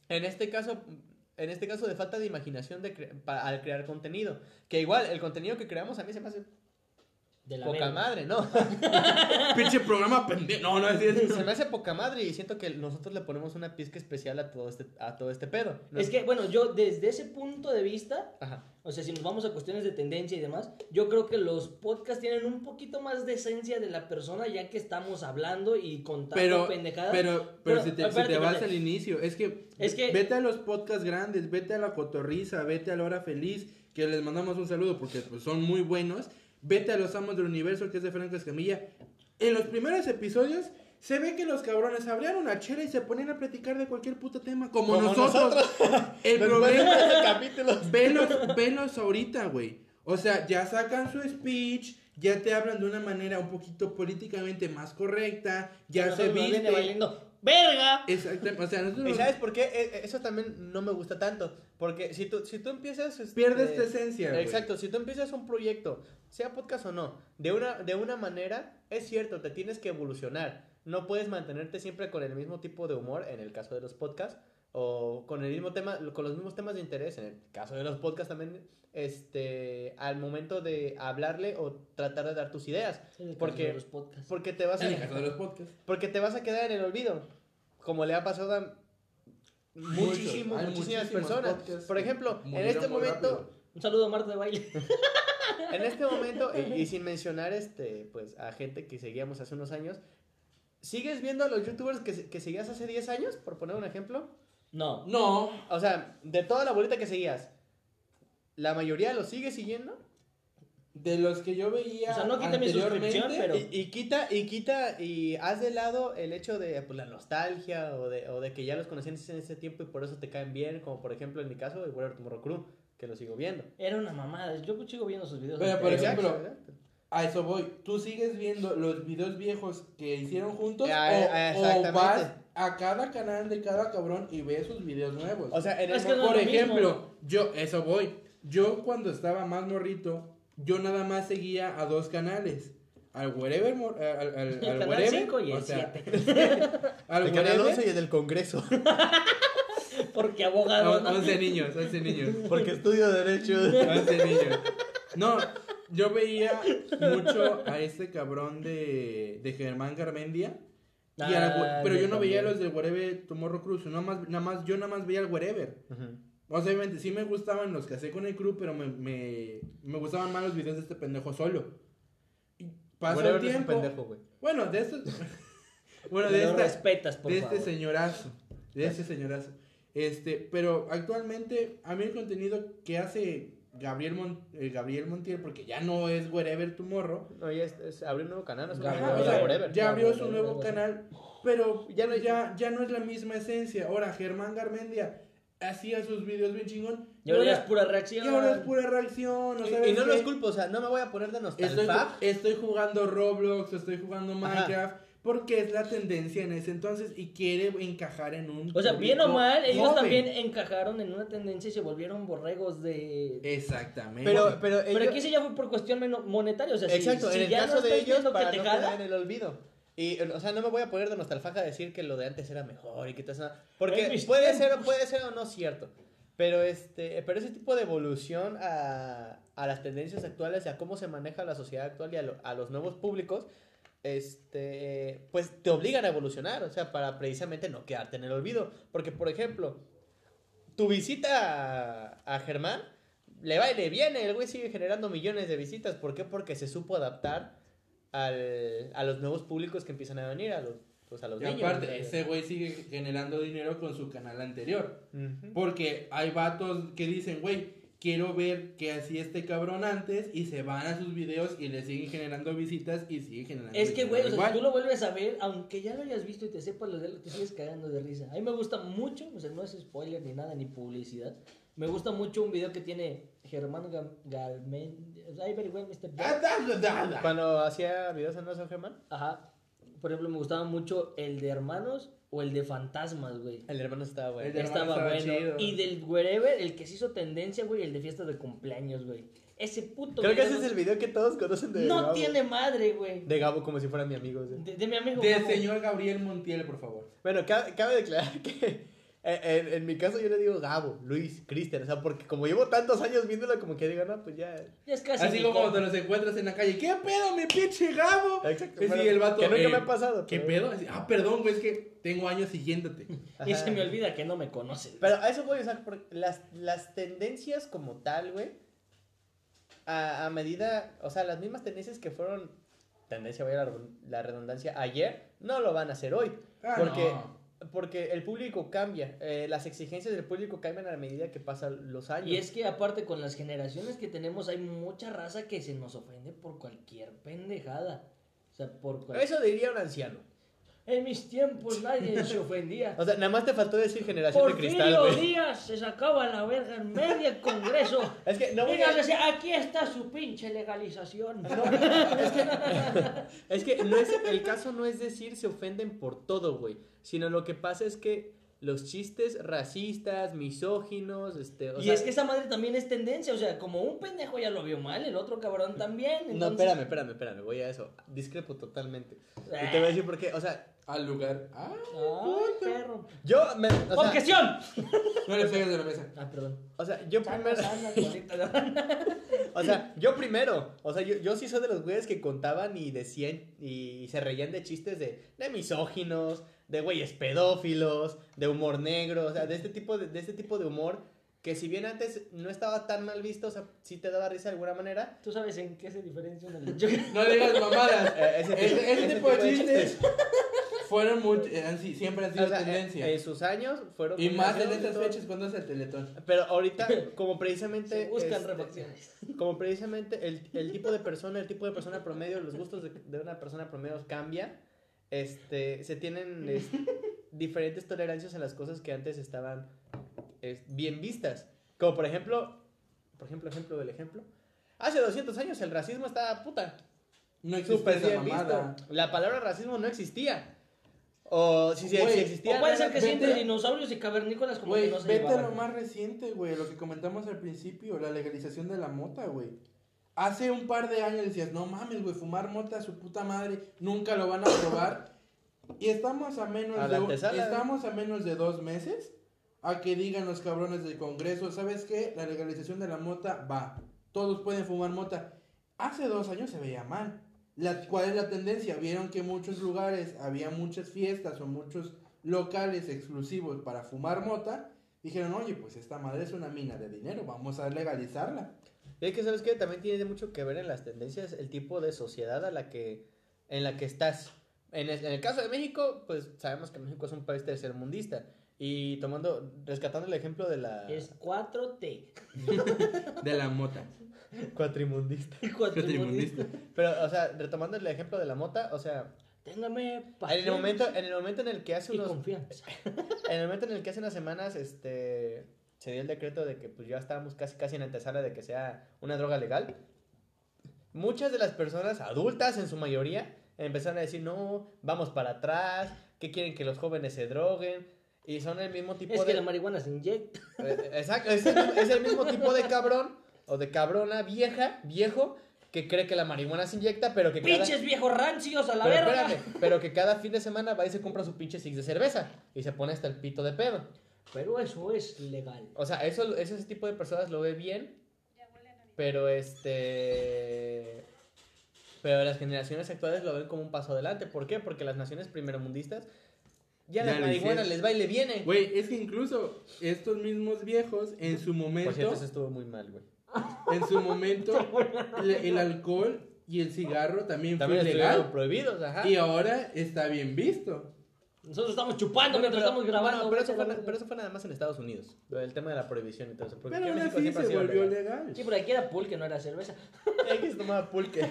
en este caso... En este caso de falta de imaginación de cre- pa- al crear contenido. Que igual, el contenido que creamos a mí se me hace De la poca verga. madre, ¿no? Pinche programa pendejo. No, no es cierto. Se me hace poca madre y siento que nosotros le ponemos una pizca especial a todo este, a todo este pedo. ¿no? Es que, bueno, yo desde ese punto de vista, Ajá. o sea, si nos vamos a cuestiones de tendencia y demás, yo creo que los podcasts tienen un poquito más de esencia de la persona ya que estamos hablando y contando Pero, pendejadas. pero, pero, Pero, si te, si espérate, te vas al inicio, es que, Es que- vete a los podcasts grandes, vete a la cotorriza, vete a la hora feliz, que les mandamos un saludo porque pues, son muy buenos. Vete a los amos del universo, que es de Franco Escamilla. En los primeros episodios se ve que los cabrones abrían una chela y se ponían a platicar de cualquier puto tema, como, Como nosotros. El problema capítulo. Velos, velos ahorita, güey. O sea, ya sacan su speech, ya te hablan de una manera un poquito políticamente más correcta, ya se viste. ¡Verga! Exactamente, o sea, nosotros ¿Y sabes por qué? E- e- Eso también no me gusta tanto. Porque si tú, si tú empiezas... este, pierdes tu esencia. Exacto, si tú empiezas un proyecto, sea podcast o no, de una, de una manera, es cierto, te tienes que evolucionar. No puedes mantenerte siempre con el mismo tipo de humor, en el caso de los podcasts, o con el mismo tema, con los mismos temas de interés, en el caso de los podcasts también, este, al momento de hablarle o tratar de dar tus ideas. En el caso Porque- de los podcasts. Porque te vas a, En el caso de los podcasts. porque te vas a quedar en el olvido, como le ha pasado a muchísimo, muchísimas personas. podcasts Por ejemplo, en este momento, rápido. Un saludo a Marta de baile. en este momento, y, y sin mencionar este, pues, a gente que seguíamos hace unos años, ¿sigues viendo a los youtubers que, que seguías hace 10 años, por poner un ejemplo? No. No, O sea, de toda la bolita que seguías, ¿la mayoría lo sigue siguiendo? de los que yo veía O sea, no quité mi anteriormente, suscripción, pero- Y, y quita, y quita, y haz de lado el hecho de pues, la nostalgia o de, o de que ya los conocías en ese tiempo y por eso te caen bien, como por ejemplo en mi caso, el Warrior Tomorrow Crew, que lo sigo viendo. Era una mamada. Yo sigo viendo sus videos. Pero, por ejemplo, Exacto. A eso voy. ¿Tú sigues viendo los videos viejos que hicieron juntos? Ah, o, ah, o vas a cada canal de cada cabrón y ves sus videos nuevos? O sea, en el Es que no Por es lo mismo. ejemplo, yo, eso voy. Yo cuando estaba más morrito, yo nada más seguía a dos canales. Al Wherever, Mor- al, al, al, El al canal Wherever, 5 y el o sea, 7. al el canal Wherever, 11 y el del Congreso. Porque abogado. ¿no? 11 niños, 11 niños. Porque estudio Derecho. 11 niños. No, yo veía mucho a este cabrón de, de Germán Garmendia. Y Ah, pero yo no veía los del Wherever Tomorrow Cruz. Nada más, nada más, yo nada más veía el Wherever. O sea, obviamente sí me gustaban los que hacía con el crew, pero me, me, me gustaban más los videos de este pendejo solo. Y pasó Whatever el tiempo. pendejo. Bueno, de estos. bueno, de, esta, respetas, por de favor. este señorazo. De este señorazo. Este, pero actualmente a mí el contenido que hace Gabriel, Mon- eh, Gabriel Montiel, porque ya no es Wherever Tomorrow. No, ya es, es- abrió un nuevo canal, Ajá, Ajá, se o sea, Whatever. ya abrió su nuevo canal, pero Ya ya no- ya, ya no es la misma esencia. Ahora, Germán Garmendia hacía sus videos bien chingón. Y ahora ya es pura reacción. y ahora es pura reacción. ¿no Y, y no los culpo, o sea, no me voy a poner de Estoy, nostalgia. estoy jugando Roblox, estoy jugando Minecraft, porque es la tendencia en ese entonces y quiere encajar en un. O sea, bien o mal, ellos joven. también encajaron en una tendencia y se volvieron borregos de... Exactamente. Pero, pero, Pero aquí sí ya fue por cuestión monetaria, o sea, si- Exacto, si, en el ya caso no de ellos, que te no jala, quedar en el olvido. Y, o sea, no me voy a poner de nostalgia a decir que lo de antes era mejor y que todo eso. Porque puede ser, puede ser o no cierto. Pero, este, pero ese tipo de evolución a, a las tendencias actuales y a cómo se maneja la sociedad actual y a, lo- a los nuevos públicos, este, pues te obligan a evolucionar, o sea, para precisamente no quedarte en el olvido. Porque, por ejemplo, tu visita a, a Germán le va y le viene, el güey sigue generando millones de visitas. ¿Por qué? Porque se supo adaptar al, a los nuevos públicos que empiezan a venir, a los, pues a los Y niños. aparte, ese güey sigue generando dinero con su canal anterior. Porque hay vatos que dicen, güey, quiero ver qué hacía este cabrón antes y se van a sus videos y le siguen generando visitas y siguen generando Es que, güey, o sea, si tú lo vuelves a ver, aunque ya lo hayas visto y te sepas lo de él, te sigues cagando de risa. A mí me gusta mucho, o sea, no es spoiler ni nada, ni publicidad. Me gusta mucho un video que tiene Germán Galmen... Ay, very well, Mr. Cuando hacía videos en Germán, Ajá. Por ejemplo, me gustaba mucho el de hermanos o el de fantasmas, güey. el hermano estaba bueno. El de- Estaba, estaba bueno. chido. Y del wherever, el que se hizo tendencia, güey, el de fiesta de cumpleaños, güey. Ese puto Creo que ese es el video que todos conocen de No Gabo. tiene madre, güey. De Gabo como si fuera mi amigo. sí. De, de mi amigo. Del Gabo. señor Gabriel Montiel, por favor. Bueno, cabe, cabe declarar que En, en- en mi caso yo le digo Gabo, Luis, Cristian, o sea, porque como llevo tantos años viéndolo, como que digo, no, pues ya. Ya es casi Así como cuando los encuentras en la calle. ¿Qué pedo, mi pinche Gabo? Exacto. Que sí, pero- el vato. que nunca eh, me ha pasado. ¿Qué pero- pedo? Ah, perdón, güey, es que tengo años siguiéndote. Y se me olvida que no me conocen. Pero a eso voy, o sea, porque las, las tendencias como tal, güey, a, a medida, o sea, las mismas tendencias que fueron, tendencia, vaya la, la redundancia, ayer, no lo van a hacer hoy. Ah, porque, no. Porque el público cambia, eh, las exigencias del público cambian a medida que pasan los años. Y es que aparte con las generaciones que tenemos hay mucha raza que se nos ofende por cualquier pendejada. O sea, por cual- Eso diría un anciano. En mis tiempos nadie se ofendía. O sea, nada más te faltó decir generación de cristal, Porfirio. Díaz se sacaba la verga en medio congreso. Es que no voy a... decía, aquí está su pinche legalización. Es que no es, el caso no es decir se ofenden por todo, güey. Sino lo que pasa es que los chistes racistas, misóginos, este. o y sea- es que esa madre también es tendencia, o sea, como un pendejo ya lo vio mal, el otro cabrón también. No, espérame, espérame, espérame, voy a eso. Discrepo totalmente. Y te voy a decir por qué. O sea, Al lugar. Ah, perro. yo me. O sea, ¡Objeción! no le pegues de la mesa. Ah, perdón. o sea, yo primero. O sea, yo primero. O sea, yo, yo sí soy de los güeyes que contaban y decían y se reían de chistes de, de misóginos, de güeyes pedófilos, de humor negro, o sea, de este tipo de, de este tipo de humor que si bien antes no estaba tan mal visto, o sea, sí te daba risa de alguna manera. ¿Tú sabes en qué se diferencian el No digas mamadas. eh, ese, tipo- Ese, ese ese tipo de chistes fueron muy, eh, siempre han sido O sea, tendencia. en, en sus años fueron y más en estas fechas cuando es el teletón. Pero ahorita, como precisamente. Se buscan este, refacciones. Como precisamente el, el tipo de persona, el tipo de persona promedio, los gustos de, de una persona promedio cambia, este, se tienen es, diferentes tolerancias a las cosas que antes estaban es, bien vistas. Como por ejemplo, por ejemplo, ejemplo del ejemplo. Hace 200 años el racismo estaba puta, No esa bien mamada. visto. La palabra racismo no existía. O si, si, Güey, si existía... O puede ser que sí vete- dinosaurios y cavernícolas como Güey, que no se vete a llevaban. lo más reciente, güey, lo que comentamos al principio, la legalización de la mota, güey. Hace un par de años decías, no mames, güey, fumar mota a su puta madre, nunca lo van a probar. y estamos a menos A de un- estamos a menos de dos meses a que digan los cabrones del Congreso, ¿sabes qué? La legalización de la mota va. Todos pueden fumar mota. Hace dos años se veía mal. La, ¿Cuál es la tendencia? Vieron que en muchos lugares había muchas fiestas o muchos locales exclusivos para fumar mota. Dijeron, oye, pues esta madre es una mina de dinero, vamos a legalizarla. Y es que, ¿sabes qué? También tiene mucho que ver en las tendencias el tipo de sociedad a la que, en la que estás. En el, en el caso de México, pues sabemos que México es un país tercermundista. Y tomando, rescatando el ejemplo de la... Es 4T. De la mota. Cuatrimundista. Cuatrimundista. Pero, o sea, retomando el ejemplo de la mota, o sea, Téngame en el paciencia momento en, el momento en el que hace y unos... confianza. En el momento en el que hace unas semanas, este, se dio el decreto de que pues ya estábamos casi casi en antesala de que sea una droga legal. Muchas de las personas adultas, en su mayoría, empezaron a decir, no, vamos para atrás, que quieren que los jóvenes se droguen. Y son el mismo tipo Es de... que la marihuana se inyecta. Eh, Exacto, es el, mismo- es el mismo tipo de cabrón o de cabrona vieja, viejo, que cree que la marihuana se inyecta, pero que cada... Pinches viejos rancios a la Pero verga. espérame, pero que cada fin de semana va y se compra su pinche six de cerveza y se pone hasta el pito de pedo. Pero eso es legal. O sea, eso, ese tipo de personas lo ve bien, pero este... Pero las generaciones actuales lo ven como un paso adelante. ¿Por qué? Porque las naciones primermundistas ya, Ya la marihuana les va y le viene. Güey, es que incluso estos mismos viejos, en su Por momento, cierto, eso estuvo muy mal, güey. en su momento, el, el alcohol y el cigarro también, También fue legal. prohibidos, ajá. Y ahora está bien visto. Nosotros estamos chupando Bueno, mientras pero- estamos grabando. bueno, pero, eso fue, pero eso fue nada más en Estados Unidos. del tema de la prohibición y todo eso. Porque Pero aún así se volvió legal. legal. Sí, pero aquí era pulque, no era cerveza. Aquí se tomaba pulque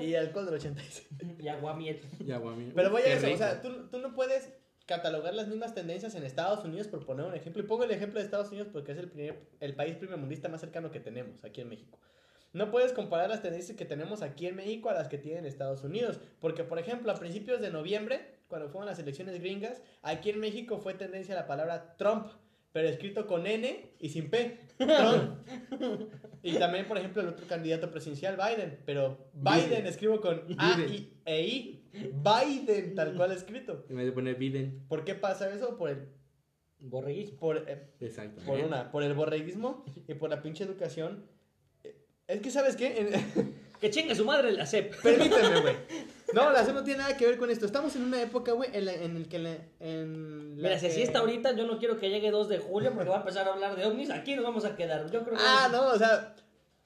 y alcohol del 86. Y aguamiel. Ya, guami. Pero voy a eso, o sea, tú, tú no puedes catalogar las mismas tendencias en Estados Unidos por poner un ejemplo. Y pongo el ejemplo de Estados Unidos porque es el, primer, el país primermundista más cercano que tenemos aquí en México. No puedes comparar las tendencias que tenemos aquí en México a las que tienen Estados Unidos. Porque, por ejemplo, a principios de noviembre, cuando fueron las elecciones gringas, aquí en México fue tendencia la palabra Trump, pero escrito con N y sin P. Trump. y también, por ejemplo, el otro candidato presidencial, Biden, pero Biden, Biden. escribo con A Biden. y E I. Biden, tal cual escrito. En vez de poner Biden. ¿Por qué pasa eso? Por el Borreguismo. por, eh, Exacto. por una, por el borreguismo y por la pinche educación. Eh, Es que, ¿sabes qué? Que chingue su madre la CEP. Permíteme, güey. No, la C no tiene nada que ver con esto. Estamos en una época, güey, en, la, en el que la, en la Mira, si que- así está ahorita, yo no quiero que llegue 2 de julio porque va a empezar a hablar de ovnis. Aquí nos vamos a quedar. Yo creo que. Ah, no, o sea,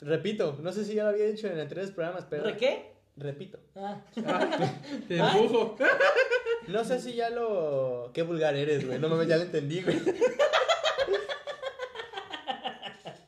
repito, no sé si ya lo había dicho en anteriores programas, pero... ¿Re qué? Repito. Ah. Te Ah. empujo. No sé si ya lo... Qué vulgar eres, güey. No mames, ya lo entendí, güey.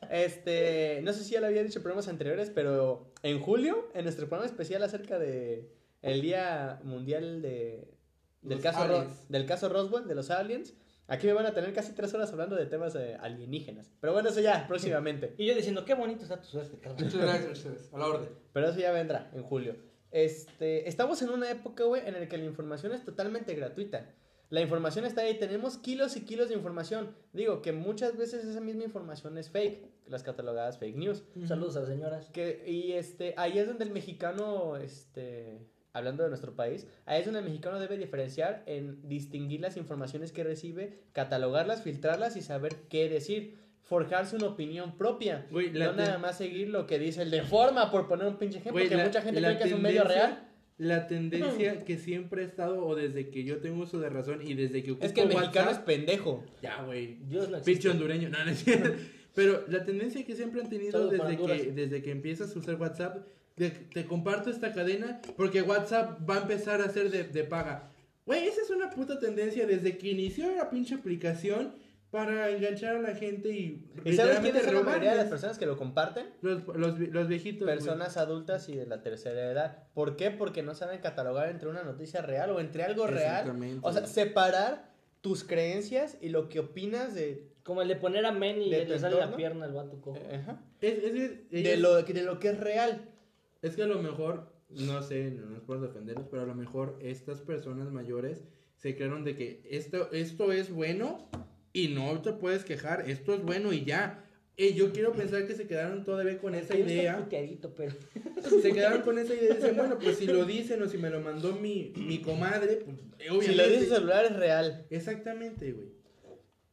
Este, no sé si ya lo había dicho en programas anteriores, pero en julio, en nuestro programa especial acerca de el Día Mundial de, del, Los caso aliens. del caso Roswell, de los aliens, aquí me van a tener casi tres horas hablando de temas eh, alienígenas. Pero bueno, eso ya, próximamente. Y yo diciendo, qué bonito está tu suerte, Carlos. Muchas gracias, ustedes. A la orden. Pero eso ya vendrá en julio. Este, estamos en una época, güey, en la que la información es totalmente gratuita. La información está ahí, tenemos kilos y kilos de información. Digo que muchas veces esa misma información es fake, las catalogadas fake news. Saludos a las señoras. Que, y este, ahí es donde el mexicano, este, hablando de nuestro país, ahí es donde el mexicano debe diferenciar en distinguir las informaciones que recibe, catalogarlas, filtrarlas y saber qué decir. Forjarse una opinión propia. Güey, no nada más seguir lo que dice el de forma, por poner un pinche ejemplo, Güey, que la- mucha gente cree que es un medio real. La tendencia que siempre ha estado, o desde que yo tengo uso de razón y desde que ocupo Es que el mexicano es pendejo. Ya, güey. Dios no Pinche hondureño. No, no es cierto. Pero la tendencia que siempre han tenido desde que, desde que empiezas a usar WhatsApp, de, te comparto esta cadena porque WhatsApp va a empezar a ser de, de paga. Güey, esa es una puta tendencia desde que inició la pinche aplicación para enganchar a la gente y ¿Y sabes quiénes son la mayoría de las personas que lo comparten? Los, los, los viejitos. Personas adultas y de la tercera edad. ¿Por qué? Porque no saben catalogar entre una noticia real o entre algo real. Exactamente, O sea, separar tus creencias y lo que opinas de, Como el de poner a Men y ¿De le, sale la pierna al vato cojo. ajá, Es, es, que de, lo, de lo que es real. Es que a lo mejor, no sé, no es por defenderlos, pero a lo mejor estas personas mayores se crearon de que esto, esto es bueno y no te puedes quejar, esto es bueno y ya. Eh, yo quiero pensar que se quedaron todavía con esa idea. pero. Se quedaron con esa idea y dicen, bueno, pues si lo dicen o si me lo mandó mi, mi comadre, pues eh, obviamente. Si lo dice celular es real. Exactamente, güey.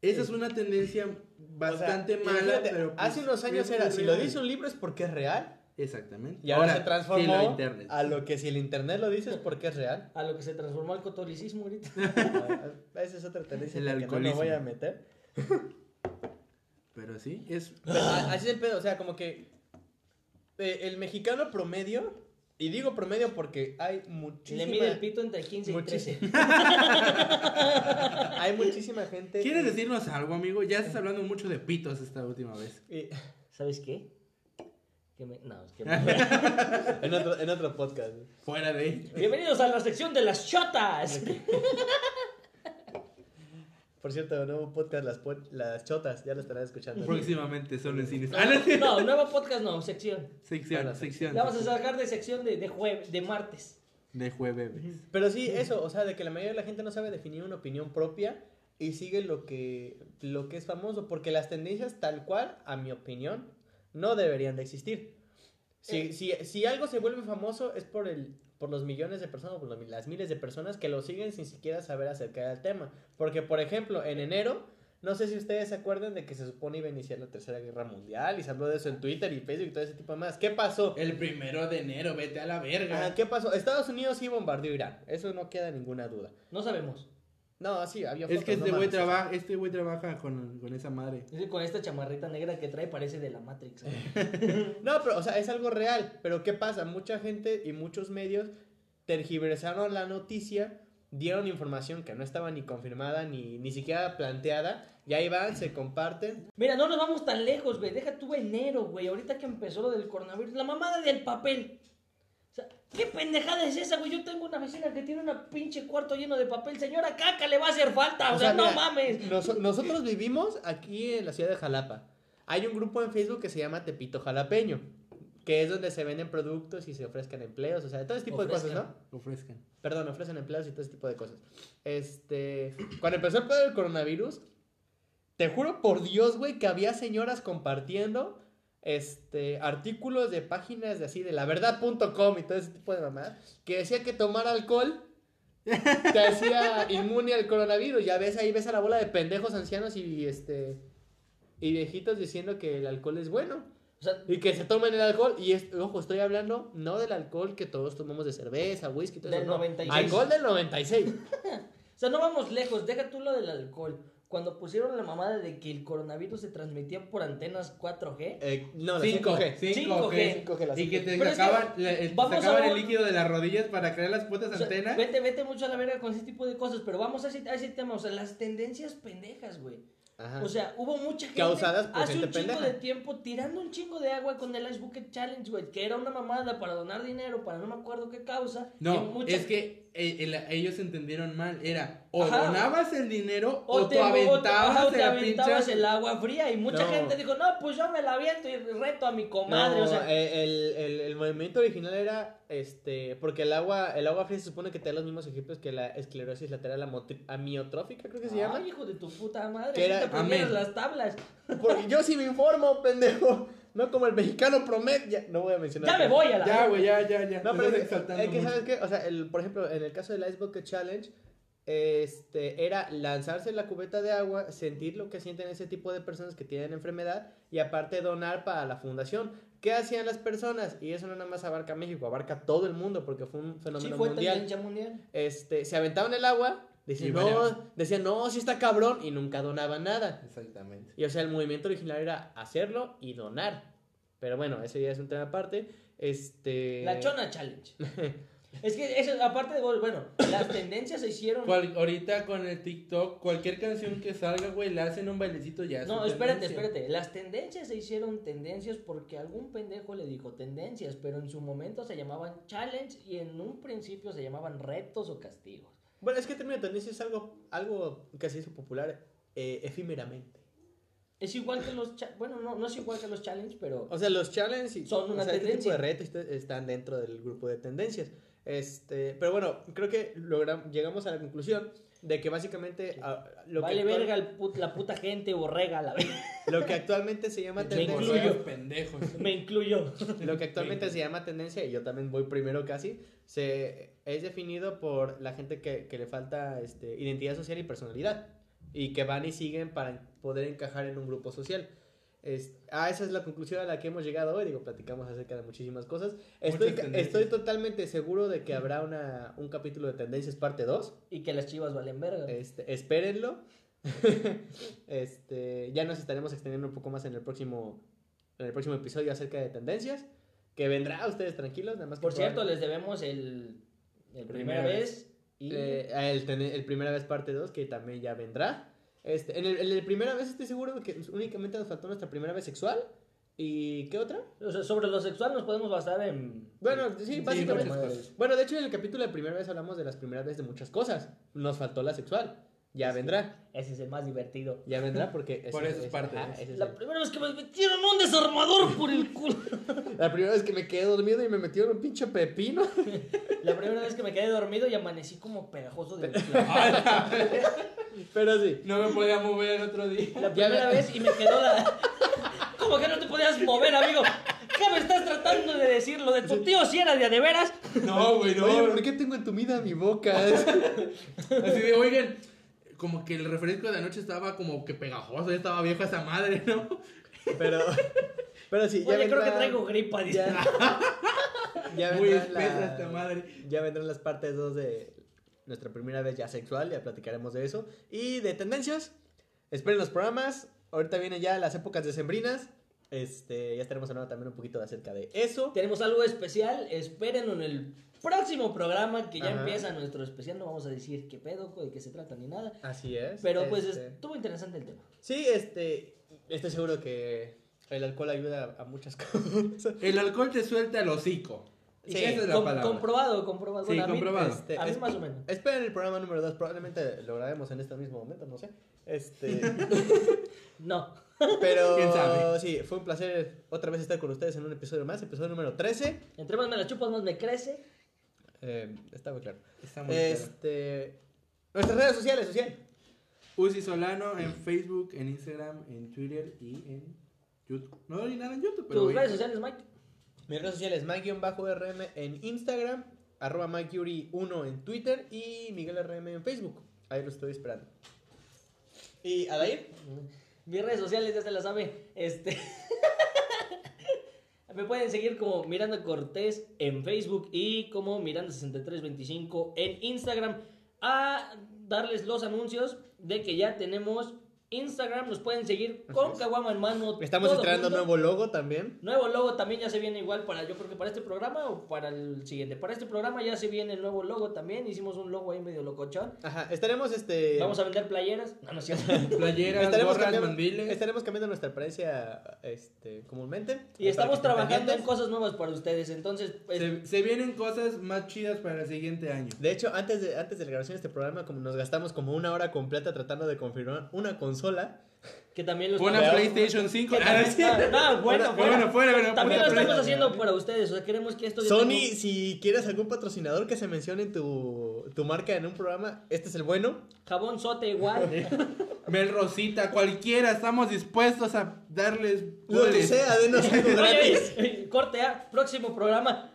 Esa es una tendencia bastante O sea, mala, pero. pues, hace unos años era, si lo dice un libro es porque es real. Exactamente. Y ahora, se transformó internet. a lo que si el internet lo dice es porque es real. A lo que se transformó al catolicismo ahorita. Ah, Esa es otra tendencia El que no me voy a meter. Pero sí, es. Pero a- así es el pedo, o sea, como que eh, el mexicano promedio, y digo promedio porque hay muchísima, Le mide el pito entre 15 y Muchísimo. 13. hay muchísima gente. ¿Quieres decirnos algo, amigo? Ya estás hablando mucho de pitos esta última vez. y- ¿Sabes qué? Que me... No, es que en, otro, en otro podcast. Fuera de. Bienvenidos a la sección de las chotas. Por cierto, nuevo podcast, las, las chotas, ya lo estarán escuchando. Próximamente solo en cines. No, nuevo podcast no, sección. Sección, Bueno, sección. La vamos a sacar de sección de, de jueves, de martes. De jueves. Pero sí, eso, o sea, de que la mayoría de la gente no sabe definir una opinión propia y sigue lo que, lo que es famoso, porque las tendencias tal cual, a mi opinión, no deberían de existir. Si, Eh. si, si algo se vuelve famoso es por, el, por los millones de personas, por los- las miles de personas que lo siguen sin siquiera saber acerca del tema. Porque, por ejemplo, en enero, no sé si ustedes se acuerdan de que se supone iba a iniciar la Tercera Guerra Mundial y se habló de eso en Twitter y Facebook y todo ese tipo de más. ¿Qué pasó? El primero de enero, vete a la verga. Ajá, ¿Qué pasó? Estados Unidos sí bombardeó Irán, eso no queda ninguna duda. No sabemos. No, sí, había es fotos, que este no güey mames. trabaja, este güey trabaja con, con esa madre. Es que con esta chamarrita negra que trae parece de la Matrix. No, pero, o sea, es algo real. Pero, ¿qué pasa? Mucha gente y muchos medios tergiversaron la noticia, dieron información que no estaba ni confirmada ni, ni siquiera planteada, y ahí van, se comparten. Mira, no nos vamos tan lejos, güey. Deja tú enero, güey. Ahorita que empezó lo del coronavirus. La mamada del papel. ¿Qué pendejada es esa, güey? Yo tengo una vecina que tiene una pinche cuarto lleno de papel. Señora, caca le va a hacer falta. O, sea, no mira, mames. nos- nosotros vivimos aquí en la ciudad de Jalapa. Hay un grupo en Facebook que se llama Tepito Jalapeño, que es donde se venden productos y se ofrezcan empleos, o sea, todo ese tipo de cosas. ¿no? Ofrezcan. Perdón, ofrecen empleos y todo ese tipo de cosas. Este, cuando empezó el pedo del coronavirus, te juro por Dios, güey, que había señoras compartiendo este artículos de páginas de así de laverdad.com y todo ese tipo de mamadas que decía que tomar alcohol te hacía inmune al coronavirus. Ya ves ahí, ves a la bola de pendejos ancianos y este y viejitos diciendo que el alcohol es bueno. O sea, Y que se tomen el alcohol. Y es- ojo, estoy hablando no del alcohol que todos tomamos de cerveza, whisky, todo Del eso. no. 96. Alcohol del 96. o sea, no vamos lejos, deja tú lo del alcohol. Cuando pusieron la mamada de que el coronavirus se transmitía por antenas 4G. Eh, no, la 5, 5G. 5G. 5G, la Y que te Pero es que sacaban, sacaban a el líquido de las rodillas para crear las putas O sea, antenas. vete, vete mucho a la verga con ese tipo de cosas, pero vamos a ese, a ese tema, o sea, las tendencias pendejas, güey. Ajá. O sea, hubo mucha gente Causadas por hace gente un chingo pendeja. de tiempo tirando un chingo de agua con el Ice Bucket Challenge, güey, que era una mamada para donar dinero para no me acuerdo qué causa. No, mucha- es que eh, el- ellos entendieron mal. Era o Ajá. donabas el dinero o, O te te, o- aventabas o te la aventabas el agua fría y mucha No. gente dijo, no, pues yo me la aviento y reto a mi comadre, No, o sea, eh, el, el, el movimiento original era este porque el agua el agua fría se supone que te da los mismos ejemplos que la esclerosis lateral amotri- amiotrófica creo que se llama Ay, hijo de tu puta madre, Que era- te las tablas. porque yo sí me informo pendejo no como el mexicano promedio ya, no voy a mencionar Ya me voy a la Ya, güey, ya, ya, ya. no pero es, es que sabes qué o sea el, por ejemplo en el caso del Ice Bucket Challenge este era lanzarse en la cubeta de agua sentir lo que sienten ese tipo de personas que tienen enfermedad y aparte donar para la fundación ¿Qué hacían las personas? Y eso no nada más abarca México, abarca todo el mundo porque fue un Sí, fenómeno fue mundial. mundial. este, se aventaban el agua, decían, Y no, decían, no, sí está cabrón, y nunca donaban nada. Exactamente. Y o sea, el movimiento original era hacerlo y donar. Pero bueno, ese ya es un tema aparte. Este. La Chona Challenge. es que eso, aparte de, bueno, las tendencias se hicieron... Cual- ahorita con el TikTok, cualquier canción que salga, güey, le hacen un bailecito ya. No, espérate, tendencia. espérate. Las tendencias se hicieron tendencias porque algún pendejo le dijo tendencias, pero en su momento se llamaban challenge y en un principio se llamaban retos o castigos. Bueno, es que el término de tendencia es algo, algo que se hizo popular eh, efímeramente. Es igual que los... Bueno, no, no es igual que los challenge, pero... O sea, los challenges y- Son una o sea, este tipo tendencia. de retos est- están dentro del grupo de tendencias. Este, pero bueno, creo que logramos, llegamos a la conclusión de que básicamente ah, lo, vale que actual- verga el put- la puta gente borrega, la verga. lo que actualmente se llama Me tendencia. incluyo. pendejos. Me incluyo. Lo que actualmente se llama tendencia, y yo también voy primero casi, se, es definido por la gente que, que le falta este, identidad social y personalidad. Y que van y siguen para poder encajar en un grupo social. Es, ah, esa es la conclusión a la que hemos llegado hoy. Digo, platicamos acerca de muchísimas cosas. Estoy, estoy totalmente seguro de que habrá una, un capítulo de tendencias parte 2. Y que las chivas valen verga. Este, espérenlo. este, ya nos estaremos extendiendo un poco más en el próximo en el próximo episodio acerca de tendencias. Que vendrá, ustedes tranquilos, nada más que Por cierto, les debemos el... el Primera primera vez. Y... eh, el, ten- el primera vez parte 2, que también ya vendrá. Este, en, el, en el primera vez estoy seguro de que únicamente nos faltó nuestra primera vez sexual. ¿Y qué otra? o sea, sobre lo sexual nos podemos basar en... Bueno, sí, básicamente. bueno, de hecho en el capítulo de primera vez hablamos de las primeras veces de muchas cosas. Nos faltó la sexual. Ya vendrá. Ese es el más divertido. Ya vendrá porque... Por eso es parte ajá, es La el- primera vez que me metieron un desarmador por el culo. La primera vez que me quedé dormido y me metieron un pinche pepino. La primera vez que me quedé dormido y amanecí como pegajoso de Pero sí. No me podía mover el otro día. La primera vez y me quedó la... ¿Cómo que no te podías mover, amigo? ¿Qué me estás tratando de decir? ¿Lo de tu tío si era de a de veras? No, güey, no. Oye, ¿por qué tengo entumida mi boca? Así de, oigan, como que el refresco de anoche estaba como que pegajoso, ya estaba vieja esa madre, ¿no? Pero, pero sí, ya Oye, creo que traigo gripa. dice. Ya, ya Muy espesa la- esta madre. Ya vendrán las partes 2 de nuestra primera vez ya sexual, ya platicaremos de eso. Y de tendencias, esperen los programas. Ahorita vienen ya las épocas decembrinas. Este, ya estaremos hablando también un poquito acerca de eso. Tenemos algo especial, espérenlo en el próximo programa que ya Ajá. empieza nuestro especial. No vamos a decir qué pedo, de qué se trata ni nada. Así es. Pero pues Este, estuvo interesante el tema. Sí, este, estoy seguro que el alcohol ayuda a muchas cosas. El alcohol te suelta el hocico. Sí, esa es la Com- palabra. comprobado, comprobado. Sí, Bueno, a mí- comprobado. Este, a mí es- más o menos. Esperen el programa número 2, probablemente lo grabemos en este mismo momento, no sé. Este, No. pero ¿Quién sabe? sí, fue un placer otra vez estar con ustedes en un episodio más, episodio número 13. Entre más me la chupas, más me crece. Eh, está muy claro. Está muy claro. Este, nuestras redes sociales, social. Uzi Solano en Facebook, en Instagram, en Twitter y en YouTube. No hay nada en YouTube, pero. Tus redes sociales, Mike. Mis redes sociales, Mike-RM en Instagram arroba MikeYuri1 en Twitter y Miguel RM en Facebook. Ahí lo estoy esperando. ¿Y Adair? Mis redes sociales ya se las sabe. Este. Me pueden seguir como Miranda Cortés en Facebook y como Miranda6325 en Instagram. A darles los anuncios de que ya tenemos Instagram. Nos pueden seguir con. Caguama en mano. Estamos estrenando nuevo logo también. Nuevo logo también ya se viene igual para, yo creo que para este programa o para el siguiente. Para este programa ya se viene el nuevo logo también. Hicimos un logo ahí medio locochón. Ajá, estaremos este. Vamos a vender playeras. No, no es cierto. Playeras, estaremos gorras, cambiando, mandiles. estaremos cambiando nuestra apariencia este, comúnmente. Y estamos trabajando en cosas nuevas para ustedes. Entonces, pues, Se, se vienen cosas más chidas para el siguiente año. De hecho, antes de, antes de la grabación de este programa, como nos gastamos como una hora completa tratando de confirmar una consola. que también lo Una PlayStation 5. que Ah, también- sí. no, no, bueno, bueno, fuera, bueno, También lo estamos Play. haciendo para ustedes. O sea, queremos que esto Sony, si quieres algún patrocinador que se mencione en tu, tu marca en un programa, este es el bueno. Jabón sote igual. Mel Rosita, cualquiera, estamos dispuestos a darles Lo que sea, denos algo gratis. oye, corte A, próximo programa.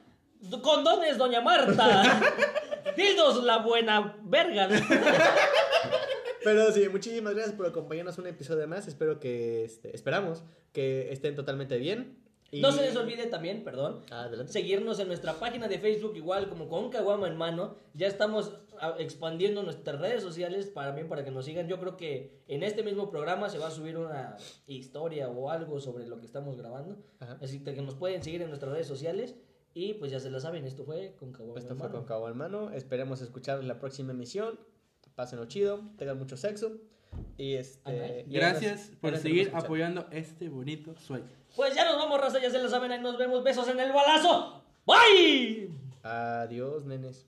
Condones, doña Marta. Dildos, la buena verga. Pero sí, muchísimas gracias por acompañarnos un episodio más. Espero que, este, esperamos que estén totalmente bien. Y- No se les olvide también, perdón, adelante. seguirnos en nuestra página de Facebook, igual como con Caguama en mano. Ya estamos expandiendo nuestras redes sociales para bien, para que nos sigan. Yo creo que en este mismo programa se va a subir una historia o algo sobre lo que estamos grabando. Ajá. Así que nos pueden seguir en nuestras redes sociales. Y pues ya se la saben, esto fue con Caguama Esto en fue mano. con Cabo en mano. Esperemos escuchar la próxima emisión. Pásenlo chido, tengan mucho sexo. Y este. Y Gracias nos- por seguir apoyando este bonito sueño. Pues ya nos vamos, raza, ya se la saben, ahí nos vemos. Besos en el balazo. Bye. Adiós, nenes.